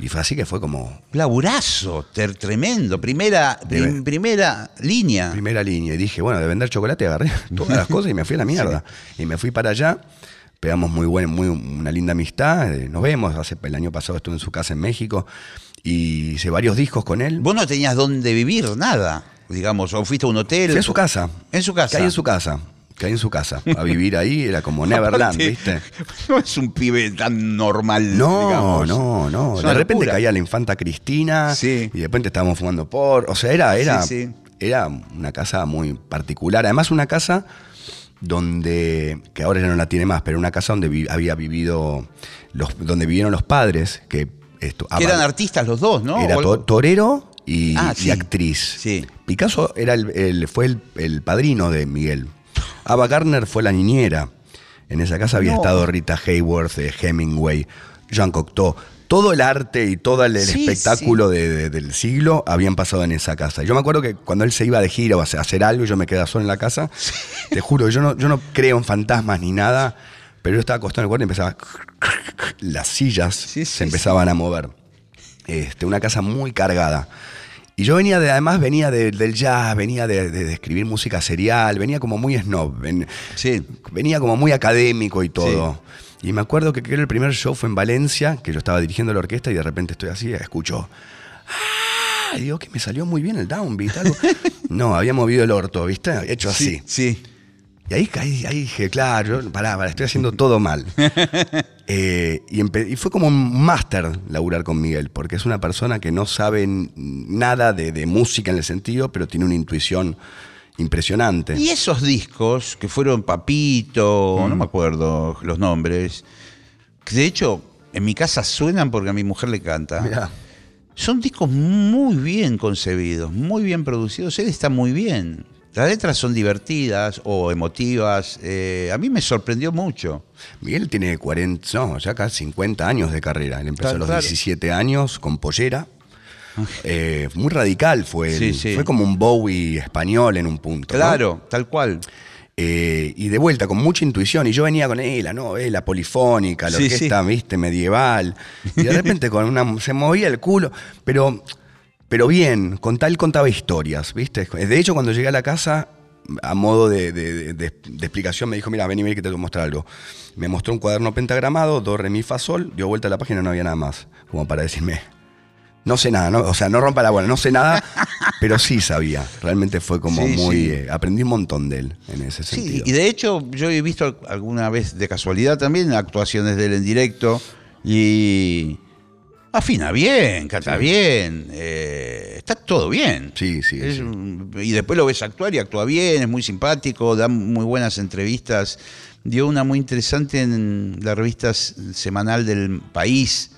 Y fue así que fue como Laburazo, ter- tremendo, primera, prim- primera línea. primera línea. Y dije, bueno, de vender chocolate agarré <laughs> todas las cosas y me fui a la mierda. Y me fui para allá. pegamos muy buena, muy una linda amistad, eh, nos vemos, hace el año pasado estuve en su casa en México y hice varios discos con él. Vos no tenías dónde vivir, nada, digamos, o fuiste a un hotel. Fui a su casa. En su casa. Caí en su casa. Caí en su casa. A vivir ahí era como <laughs> Neverland, Aparte, ¿viste? No es un pibe tan normal. No, digamos. no, no. De repente locura. caía la infanta Cristina Sí. y de repente estábamos fumando por. O sea, era, era, Sí, sí. era una casa muy particular. Además, una casa donde, que ahora ya no la tiene más, pero una casa donde vi- había vivido, los, donde vivieron los padres, que esto, Que eran artistas los dos, ¿no? era to- torero y, Ah, y actriz. Sí. Picasso era el, el- fue el, el padrino de Miguel. Ava Gardner fue la niñera. En esa casa había No. estado Rita Hayworth, eh, Hemingway, Jean Cocteau. Todo el arte y todo el, el Sí, espectáculo de- de- del siglo habían pasado en esa casa. Yo me acuerdo que cuando él se iba de gira o a hacer- algo y yo me quedaba solo en la casa, te juro, yo no, yo no creo en fantasmas ni nada, pero yo estaba acostado en el cuarto y empezaba. Las sillas se empezaban a mover. Este, una casa muy cargada. Y yo venía de, además venía de- del jazz, venía de, de- de escribir música serial, venía como muy snob, ven- Sí. venía como muy académico y todo. Y me acuerdo que creo el primer show fue en Valencia, que yo estaba dirigiendo la orquesta y de repente estoy así, escucho. ¡Ah! Y digo que me salió muy bien el downbeat. Algo. <laughs> no, había movido el orto, ¿viste? Hecho así. Sí. Y ahí, caí, ahí dije, claro, yo, pará, pará, estoy haciendo todo mal. <laughs> Eh, y, fue como un máster laburar con Miguel, porque es una persona que no sabe nada de, de música en el sentido, pero tiene una intuición impresionante. Y esos discos que fueron Papito, Mm. no me acuerdo los nombres, que de hecho en mi casa suenan porque a mi mujer le canta. Mirá. Son discos muy bien concebidos, muy bien producidos. Él está muy bien. Las letras son divertidas o emotivas. eh, a mí me sorprendió mucho. Miguel tiene 40, no, ya casi 50 años de carrera. Él empezó Claro, a los claro. 17 años con pollera. Eh, muy radical fue. él. Sí. Fue como un Bowie español en un punto. ¿no? Claro, tal cual. Eh, y de vuelta, con mucha intuición. Y yo venía con él, la novela polifónica, la Sí, orquesta, viste, medieval. Y de repente con una, se movía el culo, pero, pero bien, con tal contaba historias, ¿viste? De hecho, cuando llegué a la casa, a modo de, de- de- de- de explicación, me dijo, mira, ven y ven que te voy a mostrar algo. Me mostró un cuaderno pentagramado, do, re, mi, fa, sol, dio vuelta a la página y no había nada más. Como para decirme, no sé nada, ¿no? o sea, no rompa la bola, no sé nada, <laughs> pero sí sabía. Realmente fue como Sí, muy... sí. eh, aprendí un montón de él en ese Sí, sentido. y de hecho yo he visto alguna vez de casualidad también actuaciones de él en directo y afina bien, canta bien, eh, está todo bien. Sí, sí, Es sí. un- Y después lo ves actuar y actúa bien, es muy simpático, da muy buenas entrevistas. Dio una muy interesante en la revista semanal del país,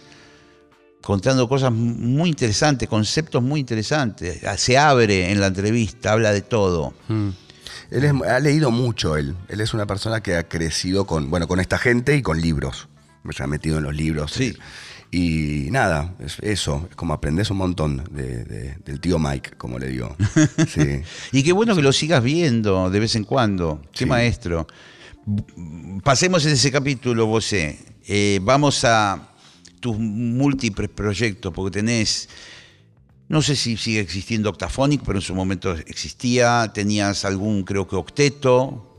contando cosas muy interesantes, conceptos muy interesantes. Se abre en la entrevista, habla de todo. Mm. Él es- ha leído mucho él. Él es una persona que ha crecido con, bueno, con esta gente y con libros. Se ha metido en los libros. Sí. Y nada, es eso, es como aprendes un montón de- de- del tío Mike, como le digo. <laughs> Sí. Y qué bueno que lo sigas viendo de vez en cuando. Qué Sí. maestro. Pasemos en ese capítulo, José. Eh, vamos a tus múltiples proyectos, porque tenés, no sé si sigue existiendo Octaphonic, pero en su momento existía. Tenías algún, creo que octeto.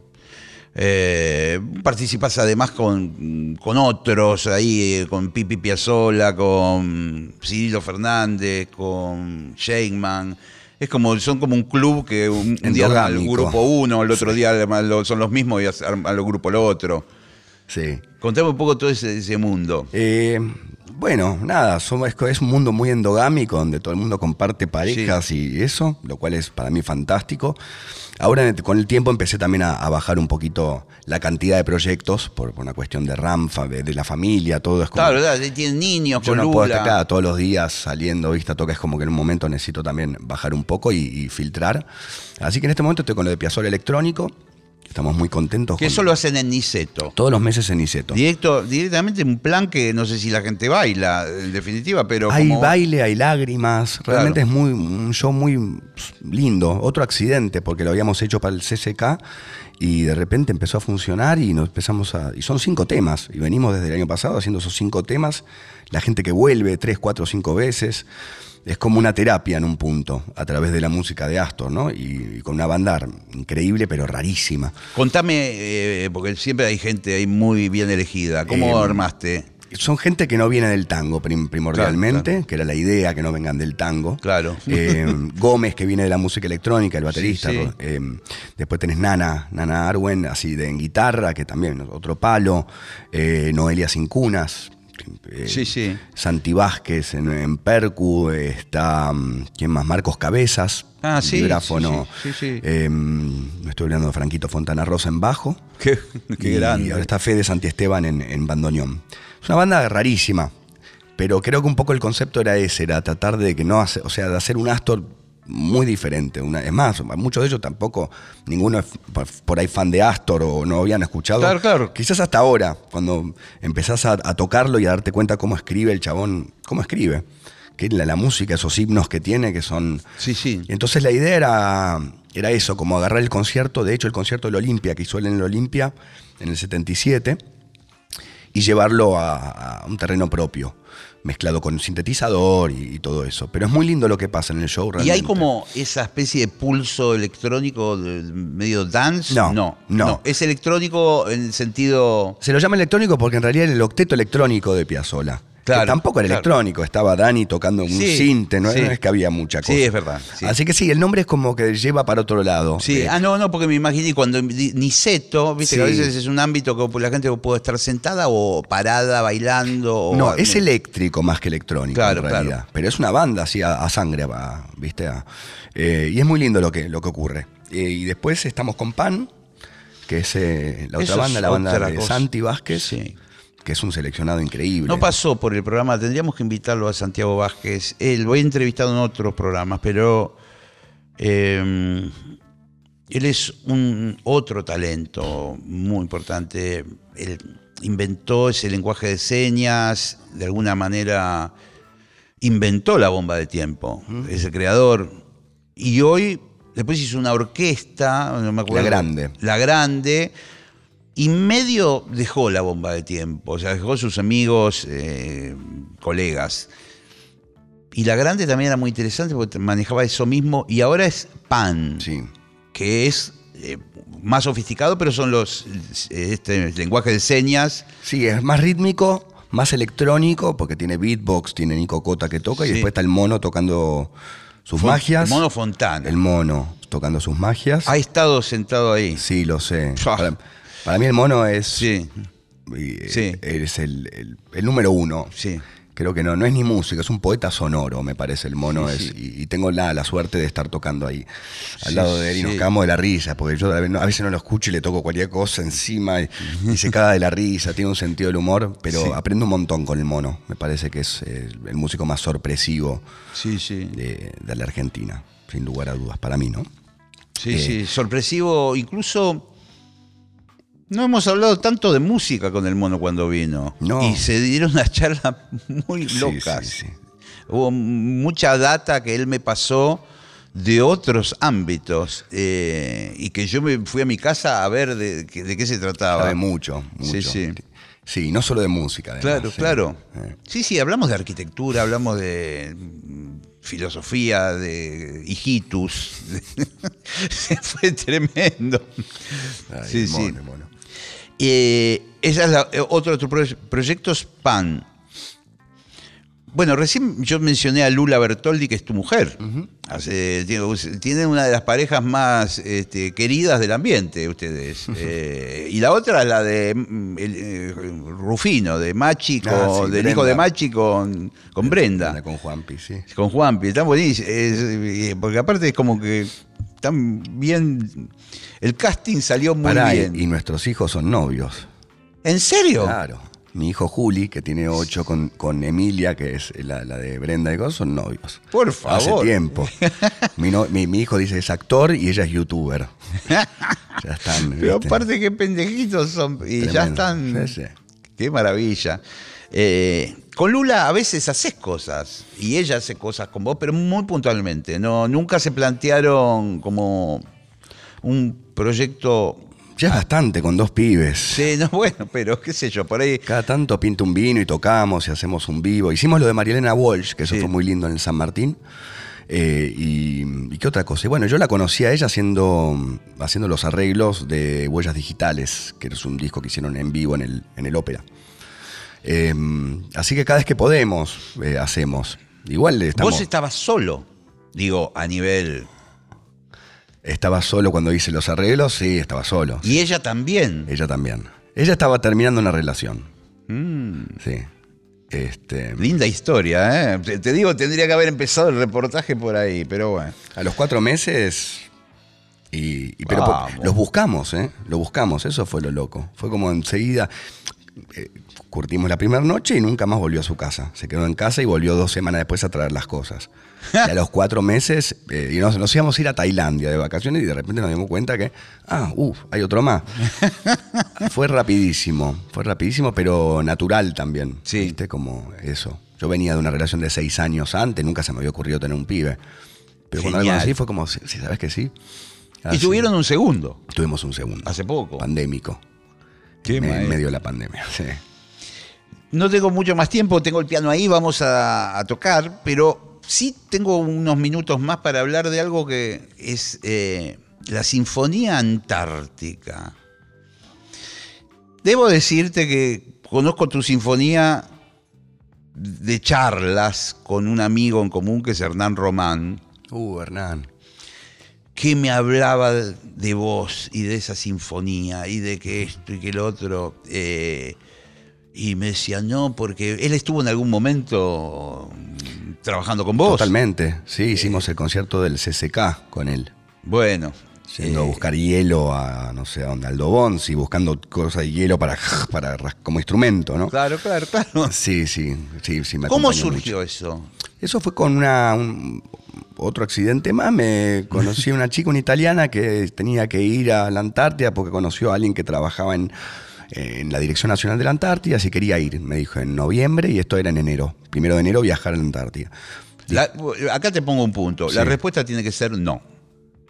Eh, participás además con, con otros ahí, con Pipi Piazzolla, con Cirilo Fernández, con Shakeman. Es como, son como un club que un, un día arma el Endogámico. grupo uno, el otro día arma lo- son los mismos y arma el grupo el otro. sí. Contame un poco todo ese, ese mundo. Eh, bueno, nada, somos- es, es un mundo muy endogámico donde todo el mundo comparte parejas y eso, lo cual es para mí fantástico. Ahora con el tiempo empecé también a, a bajar un poquito la cantidad de proyectos por, por una cuestión de ramfa, de, de la familia, todo es como... Claro, ¿verdad? tienen niños Yo no puedo estar acá todos los días saliendo, ¿viste? Toca, es como que en un momento necesito también bajar un poco y, y filtrar. Así que en este momento estoy con lo de Piazzolla Electrónico. Estamos muy contentos. que con- eso lo hacen en Niceto. Todos los meses en Iseto. Directo, directamente un plan que no sé si la gente baila, en definitiva, pero Hay como- baile, hay lágrimas. Claro. Realmente es muy un show muy lindo. Otro accidente, porque lo habíamos hecho para el CCK y de repente empezó a funcionar y nos empezamos a. Y son cinco temas. Y venimos desde el año pasado haciendo esos cinco temas. La gente que vuelve tres, cuatro, cinco veces. Es como una terapia en un punto, a través de la música de Astor, ¿no? Y, y con una banda increíble, pero rarísima. Contame, eh, porque siempre hay gente ahí muy bien elegida. ¿Cómo Eh, armaste? Son gente que no viene del tango prim- primordialmente, Claro, claro. que era la idea que no vengan del tango. Claro. Eh, <laughs> Gómez, que viene de la música electrónica, el baterista. Sí, sí. Después tenés Nana, Nana Arwen, así de en guitarra, que también otro palo. Noelia Cincunas. Eh, Sí, sí. Santi Vázquez en, en Percu. Está, mm, ¿quién más? Marcos Cabezas. Ah, sí, vibráfono. sí, sí. Eh, me estoy hablando de Franquito Fontana Rosa en bajo. <laughs> Qué, qué Y grande. ahora está Fede Santi Esteban en, en bandoneón. Es una banda rarísima, pero creo que un poco el concepto era ese, era tratar de que no hace, o sea, de hacer un Astor muy diferente. Una, es más, muchos de ellos tampoco, ninguno es por- ahí fan de Astor o no habían escuchado. Claro, claro. Quizás hasta ahora, cuando empezás a, a tocarlo y a darte cuenta cómo escribe el chabón, cómo escribe. Que la, la música, esos himnos que tiene, que son Sí, sí. entonces la idea era, era eso, como agarrar el concierto, de hecho el concierto del Olimpia, que hizo él en el Olimpia en el 77, y llevarlo a, a un terreno propio, mezclado con sintetizador y, y todo eso. Pero es muy lindo lo que pasa en el show. ¿Y hay como esa especie de pulso electrónico de- medio dance? No, no, no. Es electrónico en el sentido. Se lo llama electrónico porque en realidad era el octeto electrónico de Piazzolla. Claro, que tampoco era claro. electrónico, estaba Dani tocando un Sí, cinte, no, sí. no es que había mucha cosa. Sí, es verdad, sí. Así que sí, el nombre es como que lleva para otro lado. Sí, Eh, ah, no, no, porque me imaginé cuando Niceto, viste que a veces es un ámbito que la gente puede estar sentada o parada, bailando. o- No, es eléctrico más que electrónico Claro, en realidad. claro. Pero es una banda así a, a sangre, ¿viste? A- eh, y es muy lindo lo que, lo que ocurre. Eh, y después estamos con Pan, que es la otra Eso banda, la banda de cosa. Santi Vázquez, Sí. Que es un seleccionado increíble. No pasó por el programa, tendríamos que invitarlo a Santiago Vázquez. Él, lo he entrevistado en otros programas, pero eh, él es un otro talento muy importante. Él inventó ese lenguaje de señas, de alguna manera inventó la bomba de tiempo, es el creador. Y hoy, después hizo una orquesta, no me acuerdo. La Grande. La Grande. Y medio dejó la bomba de tiempo, o sea, dejó sus amigos, eh, colegas. Y la grande también era muy interesante porque manejaba eso mismo. Y ahora es Pan, Sí. que es eh, más sofisticado, pero son los eh, este lenguaje de señas. Sí, es más rítmico, más electrónico, porque tiene beatbox, tiene Nico Cota que toca, y después está el mono tocando sus Fon- magias. Mono Fontana. El mono tocando sus magias. Ha estado sentado ahí. Sí, lo sé. Para, para mí el mono es, Sí, y, eh, Sí. es el, el- el número uno. sí. Creo que no, no es ni música, es un poeta sonoro, me parece, el mono Sí, es. sí. Y, y tengo la, la suerte de estar tocando ahí, al Sí, lado de él, y nos sí. cagamos de la risa, porque yo a veces no lo escucho y le toco cualquier cosa encima y, y se caga de la risa, tiene un sentido del humor, pero Sí. aprendo un montón con el mono. Me parece que es eh, el músico más sorpresivo Sí, sí. de, de la Argentina, sin lugar a dudas, para mí, ¿no? Sí, Eh, sí. Sorpresivo. Incluso. No hemos hablado tanto de música con el mono cuando vino. No. Y se dieron unas charlas muy Sí, locas. sí, sí. Hubo mucha data que él me pasó de otros ámbitos eh, y que yo me fui a mi casa a ver de, de qué se trataba. Sabe mucho, mucho. Sí, sí. Sí, no solo de música. además, Claro, sí. claro. Sí, sí, hablamos de arquitectura, hablamos de mm, filosofía, de hijitus. <laughs> Fue tremendo. Ay, sí, sí. mono. Eh, esa es la- eh, otro de tus proye- proyectos PAN. Bueno, recién yo mencioné a Lula Bertoldi, que es tu mujer. Hace- tiene, una de las parejas más este, queridas del ambiente, ustedes. Eh, y la otra es la de mm, el, eh, Rufino, de Machi, con, Ah, sí, del Brenda. hijo de Machi con, con Brenda. Anda Con Juanpi, sí. Con Juanpi, están buenísimos. Es, porque aparte es como que están bien. El casting salió muy Pará, bien. y nuestros hijos son novios. ¿En serio? Claro. Mi hijo Juli, que tiene ocho con, con Emilia, que es la, la de Brenda y Goz, son novios. Por Hace favor. tiempo. mi, no- mi- mi hijo dice es actor y ella es youtuber. <laughs> ya están. Pero ¿viste? aparte qué pendejitos son. Y ya están. Sí, sí. Qué maravilla. Eh, con Lula a veces haces cosas y ella hace cosas con vos, pero muy puntualmente. No, nunca se plantearon como un proyecto Ya es bastante con dos pibes. Sí, no, <laughs> bueno, pero qué sé yo, por ahí. Cada tanto pinta un vino y tocamos y hacemos un vivo. Hicimos lo de Marielena Walsh, que eso Sí. fue muy lindo en el San Martín. Eh, y, y qué otra cosa. Y bueno, yo la conocí a ella haciendo, haciendo los arreglos de Huellas Digitales, que es un disco que hicieron en vivo en el, en el ópera. Eh, así que cada vez que podemos, eh, hacemos. Igual estamos, Vos estabas solo, digo, a nivel. estaba solo cuando hice los arreglos, sí, estaba solo. Y ella también. Ella también. Ella estaba terminando una relación. Mm, Sí. Este, linda historia, ¿eh? Te- digo, tendría que haber empezado el reportaje por ahí, pero bueno. A los cuatro meses. Y, y- pero por- los buscamos, ¿eh? Lo buscamos, eso fue lo loco. Fue como enseguida. Eh, curtimos la primera noche y nunca más volvió a su casa. Se quedó en casa y volvió dos semanas después a traer las cosas. <laughs> Y a los cuatro meses, eh, y nos, nos íbamos a ir a Tailandia de vacaciones y de repente nos dimos cuenta que, ah, uff, hay otro más. <laughs> fue rapidísimo, fue rapidísimo, pero natural también. Sí. ¿Viste? Como eso. Yo venía de una relación de seis años antes, nunca se me había ocurrido tener un pibe. Pero cuando Genial. conocí fue como, sí, ¿sabes que sí? Y Así. tuvieron un segundo, Tuvimos un segundo. hace poco. Pandémico. Qué en medio de la pandemia, sí. No tengo mucho más tiempo, tengo el piano ahí, vamos a, a tocar, pero sí tengo unos minutos más para hablar de algo que es eh, la Sinfonía Antártica. Debo decirte que conozco tu sinfonía de charlas con un amigo en común que es Hernán Román, Uh, Hernán. Que me hablaba de vos y de esa sinfonía y de que esto y que el otro. eh, y me decía, no, porque él estuvo en algún momento trabajando con vos. Totalmente. Sí, hicimos el concierto del CCK con él. Bueno. Yendo a eh, buscar hielo a, no sé, a donde Aldo Bonzi, buscando cosas de hielo para, para como instrumento, ¿no? Claro, claro, claro. Sí, sí, sí, sí. Me ¿Cómo surgió eso? Eso fue con una, un- otro accidente más. Me conocí a una chica, una italiana, que tenía que ir a la Antártida porque conoció a alguien que trabajaba en, en la Dirección Nacional de la Antártida, si quería ir. Me dijo en noviembre y esto era en enero. Primero de enero viajar a la Antártida. La- acá te pongo un punto. La respuesta tiene que ser no.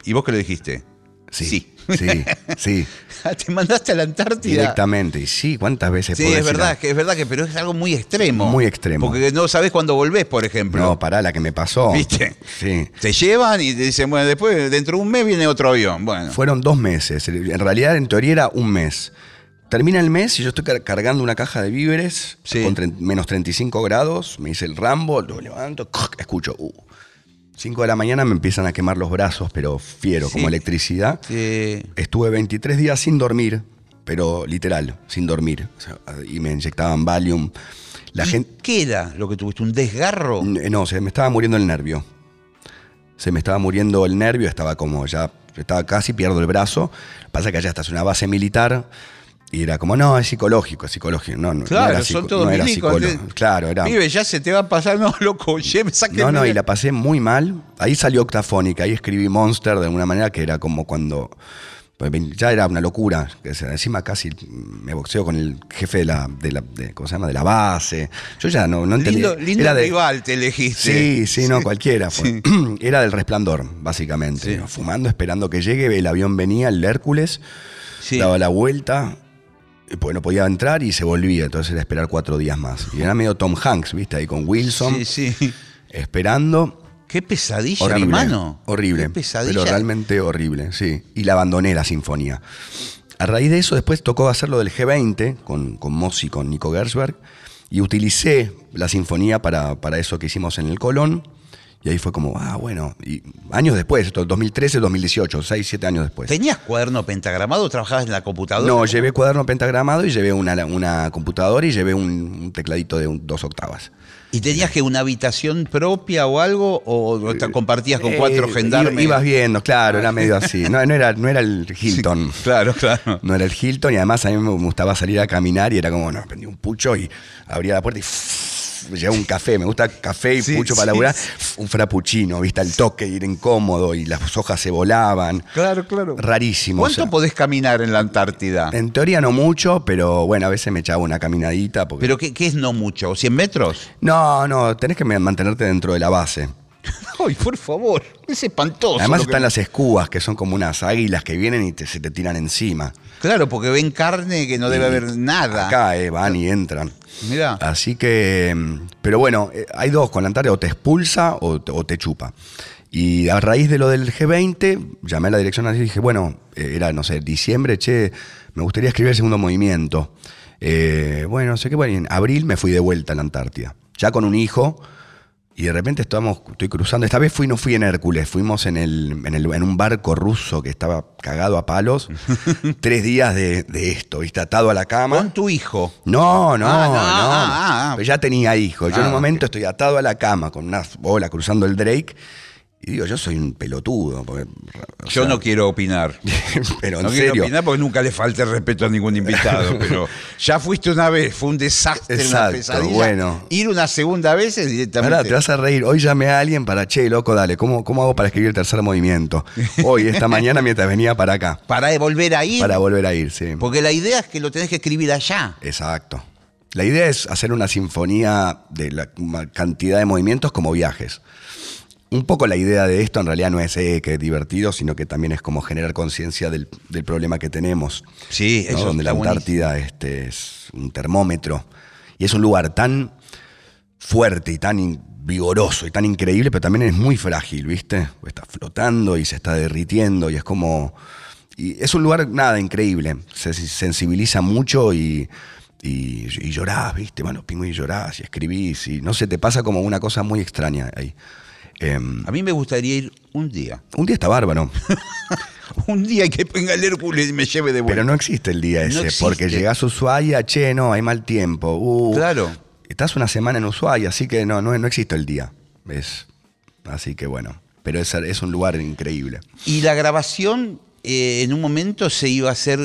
¿Y vos qué le dijiste? Sí, Sí. sí, sí, <laughs> Te mandaste a la Antártida. directamente. Y sí, ¿cuántas veces Sí, es verdad, que es verdad que, pero es algo muy extremo. Muy extremo. Porque no sabés cuándo volvés, por ejemplo. No, pará, la que me pasó. ¿Viste? Sí. Te llevan y te dicen, bueno, después, dentro de un mes viene otro avión. Bueno. Fueron dos meses. En realidad, en teoría, era un mes. Termina el mes y yo estoy car- cargando una caja de víveres Sí. con menos 35 grados. Me hice el Rambo, lo levanto, escucho. Uh. 5 de la mañana me empiezan a quemar los brazos, pero fiero, Sí. como electricidad. Sí. Estuve 23 días sin dormir, pero literal, sin dormir. O sea, y me inyectaban Valium. La ¿Y gente. ¿Qué era lo que tuviste? ¿Un desgarro? N- No, se me estaba muriendo el nervio. Se me estaba muriendo el nervio, estaba como ya, estaba casi, pierdo el brazo. Pasa que allá estás en una base militar y era como, no, es psicológico, es psicológico. No, no, no Claro, era, son todos no era psicólogo. Te- Claro, era. Pibe, ya se te va a pasar, no, <laughs> loco, lleve, sáquenme No, no, y la pasé muy mal. Ahí salió Octafónica, ahí escribí Monster de alguna manera que era como cuando. pues, Ya era una locura. Encima casi me boxeo con el jefe de la, de la de- ¿cómo se llama? de la base. Yo ya no, no entendía. Lindo, lindo Era de- rival te elegiste. Sí, sí, no, cualquiera. fue. <clears throat> Era del resplandor, básicamente. Sí. Fumando, esperando que llegue. El avión venía, el Hércules, daba la vuelta, pues no podía entrar y se volvía. Entonces era esperar cuatro días más. Y era medio Tom Hanks, ¿viste? Ahí con Wilson, Sí, sí. esperando. Qué pesadilla, Horrible. hermano. Horrible. Qué pesadilla. Pero realmente horrible, sí. Y la abandoné la sinfonía. A raíz de eso, después tocó hacerlo del G20 con, con Mossi y con Nico Gersberg. Y utilicé la sinfonía para, para eso que hicimos en el Colón. Y ahí fue como, ah, bueno. Y años después, esto, 2013, 2018, 6, 7 años después. ¿Tenías cuaderno pentagramado o trabajabas en la computadora? No, llevé cuaderno pentagramado y llevé una, una computadora y llevé un, un tecladito de un- dos octavas. ¿Y tenías que una habitación propia o algo? ¿O te compartías con cuatro Eh, gendarmes? iba- Ibas viendo, claro, era medio así. No, no, era, no era el <laughs> Hilton. Claro, claro. No era el Hilton y además a mí me gustaba salir a caminar y era como, no, prendí un pucho y abría la puerta y llegaba un café. Me gusta café y Sí, pucho para sí, laburar. Un frappuccino, viste, el toque, ir incómodo y las hojas se volaban. Claro, claro. Rarísimo. o ¿Cuánto sea, podés caminar en la Antártida? en teoría no mucho, pero bueno, a veces me echaba una caminadita. Porque... ¿Pero qué, qué es no mucho? ¿100 metros? No, no, tenés que mantenerte dentro de la base. <laughs> Ay, por favor, es espantoso. Además que- están las escubas, que son como unas águilas que vienen y te- se te tiran encima. Claro, porque ven carne que no debe haber nada. Acá, eh, van y entran. Mirá. Así que, mm, pero bueno, eh, hay dos, con la Antártida o te expulsa o te, o te chupa. Y a raíz de lo del G20, llamé a la dirección y dije, bueno, eh, era, no sé, diciembre, che, me gustaría escribir el segundo movimiento. Eh, bueno, no sé qué, bueno, en abril me fui de vuelta a la Antártida, ya con un hijo, y de repente estamos, estoy cruzando, esta vez fui, no fui en Hércules, fuimos en, el, en, el- en un barco ruso que estaba cagado a palos, <laughs> tres días de, de esto, ¿viste? Atado a la cama. Con tu hijo. No, no, Ah, no. no, ah, ah. Pero ya tenía hijos. Yo en un momento estoy atado a la cama con una bola cruzando el Drake y digo, yo soy un pelotudo. porque, Yo sea, no quiero opinar. <laughs> Pero en no quiero opinar porque nunca le falte el respeto a ningún invitado, <laughs> pero ya fuiste una vez, fue un desastre, una Exacto, pesadilla. bueno. Ir una segunda vez es directamente. Te vas a reír. Hoy llamé a alguien para, che, loco, dale, ¿cómo, cómo hago para escribir el tercer movimiento? <laughs> Hoy, esta mañana, mientras venía para acá. Para volver a ir. Para volver a ir, sí. Porque la idea es que lo tenés que escribir allá. Exacto. La idea es hacer una sinfonía de la cantidad de movimientos como viajes. Un poco la idea de esto en realidad no es eh, que es divertido, sino que también es como generar conciencia del, del problema que tenemos. Sí, ¿no? eso Donde la Antártida este, es un termómetro. Y es un lugar tan fuerte y tan vigoroso y tan increíble, pero también es muy frágil, ¿viste? Está flotando y se está derritiendo y es como... Y es un lugar, nada, increíble. Se se sensibiliza mucho y, y, y llorás, ¿viste? Bueno, pingo y llorás y escribís y no sé, te pasa como una cosa muy extraña ahí. Em, A mí me gustaría ir un día. un día está bárbaro, <laughs> Un día que venga el Hércules y me lleve de vuelta. pero no existe el día ese, porque llegás a Ushuaia, che, no, hay mal tiempo. uh, Claro. Estás una semana en Ushuaia, así que no, no, no existe el día. Es, así que bueno, pero es, es un lugar increíble. Y la grabación, eh, en un momento se iba a hacer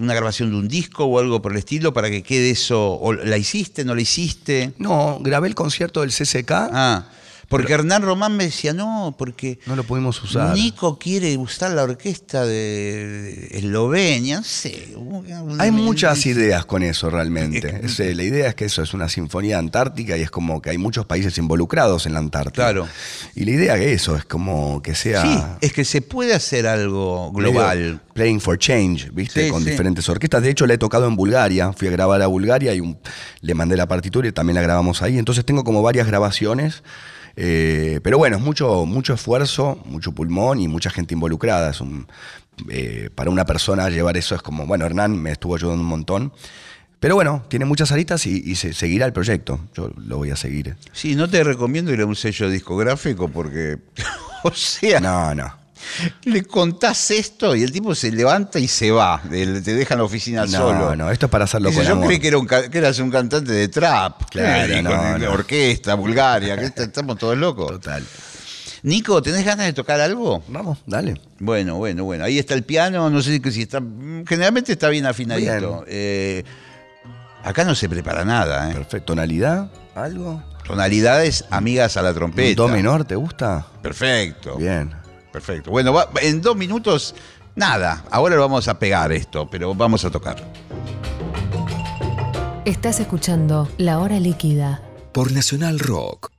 una grabación de un disco o algo por el estilo para que quede eso. o ¿La hiciste? ¿No la hiciste? No, grabé el concierto del CCK, Ah, porque Hernán Román me decía, no, porque no lo pudimos usar. Nico quiere usar la orquesta de Eslovenia, no sé. Hay muchas ideas con eso realmente. <laughs> Es, eh, la idea es que eso es una sinfonía antártica y es como que hay muchos países involucrados en la Antártida. Claro. Y la idea es eso, es como que sea... Sí, es que se puede hacer algo global. Playing for Change, ¿viste? Sí, Con sí. diferentes orquestas. De hecho, la he tocado en Bulgaria. Fui a grabar a Bulgaria y un- le mandé la partitura y también la grabamos ahí. Entonces tengo como varias grabaciones. Eh, pero bueno, es mucho, mucho esfuerzo, mucho pulmón y mucha gente involucrada. Es un, eh, para una persona llevar eso es como, bueno, Hernán me estuvo ayudando un montón. Pero bueno, tiene muchas aritas y, y se seguirá el proyecto. Yo lo voy a seguir. Sí, no te recomiendo ir a un sello discográfico porque, <laughs> o sea, No, no. Le contás esto y el tipo se levanta y se va, el- te deja en la oficina No, solo. no, esto es para hacerlo Dice, con yo amor. creí que, era un que eras un cantante de trap. Claro, Eh, no, con no. orquesta, Bulgaria, que est- estamos todos locos. Total. Nico, ¿tenés ganas de tocar algo? Vamos, dale. Bueno, bueno, bueno. Ahí está el piano, no sé si está. Generalmente está bien afinadito. Bien. Eh, acá no se prepara nada, ¿eh? Perfecto. ¿Tonalidad? ¿Algo? Tonalidades amigas a la ¿Un trompeta. do menor te gusta? Perfecto. Bien. Perfecto. Bueno, va- en dos minutos, nada. Ahora lo vamos a pegar esto, pero vamos a tocar. Estás escuchando La Hora Líquida. por Nacional Rock.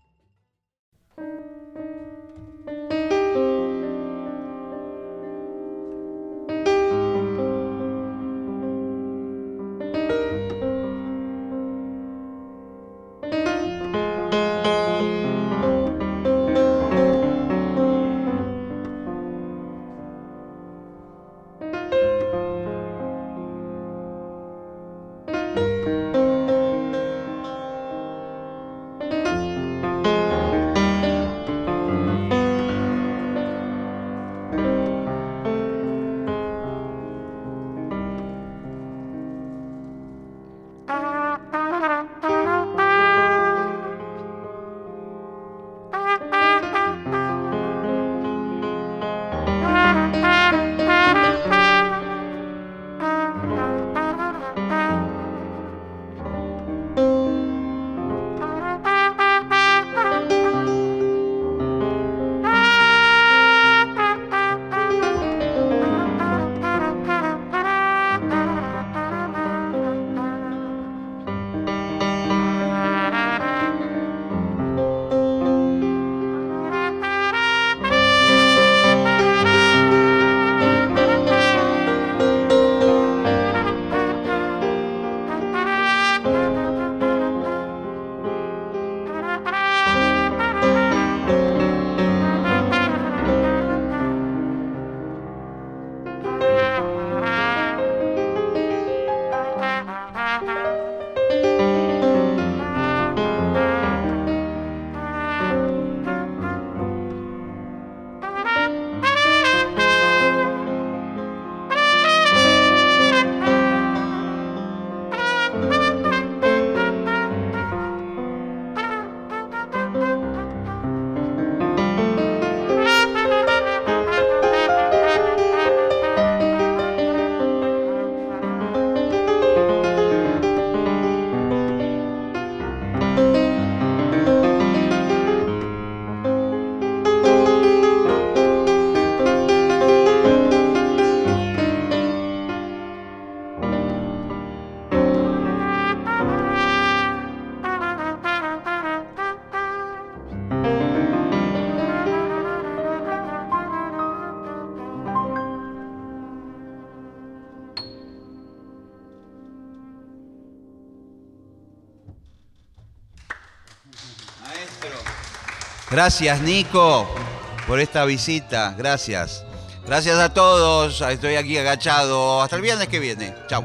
Gracias, Nico, por esta visita. Gracias. Gracias a todos. Estoy aquí agachado. Hasta el viernes que viene. Chao.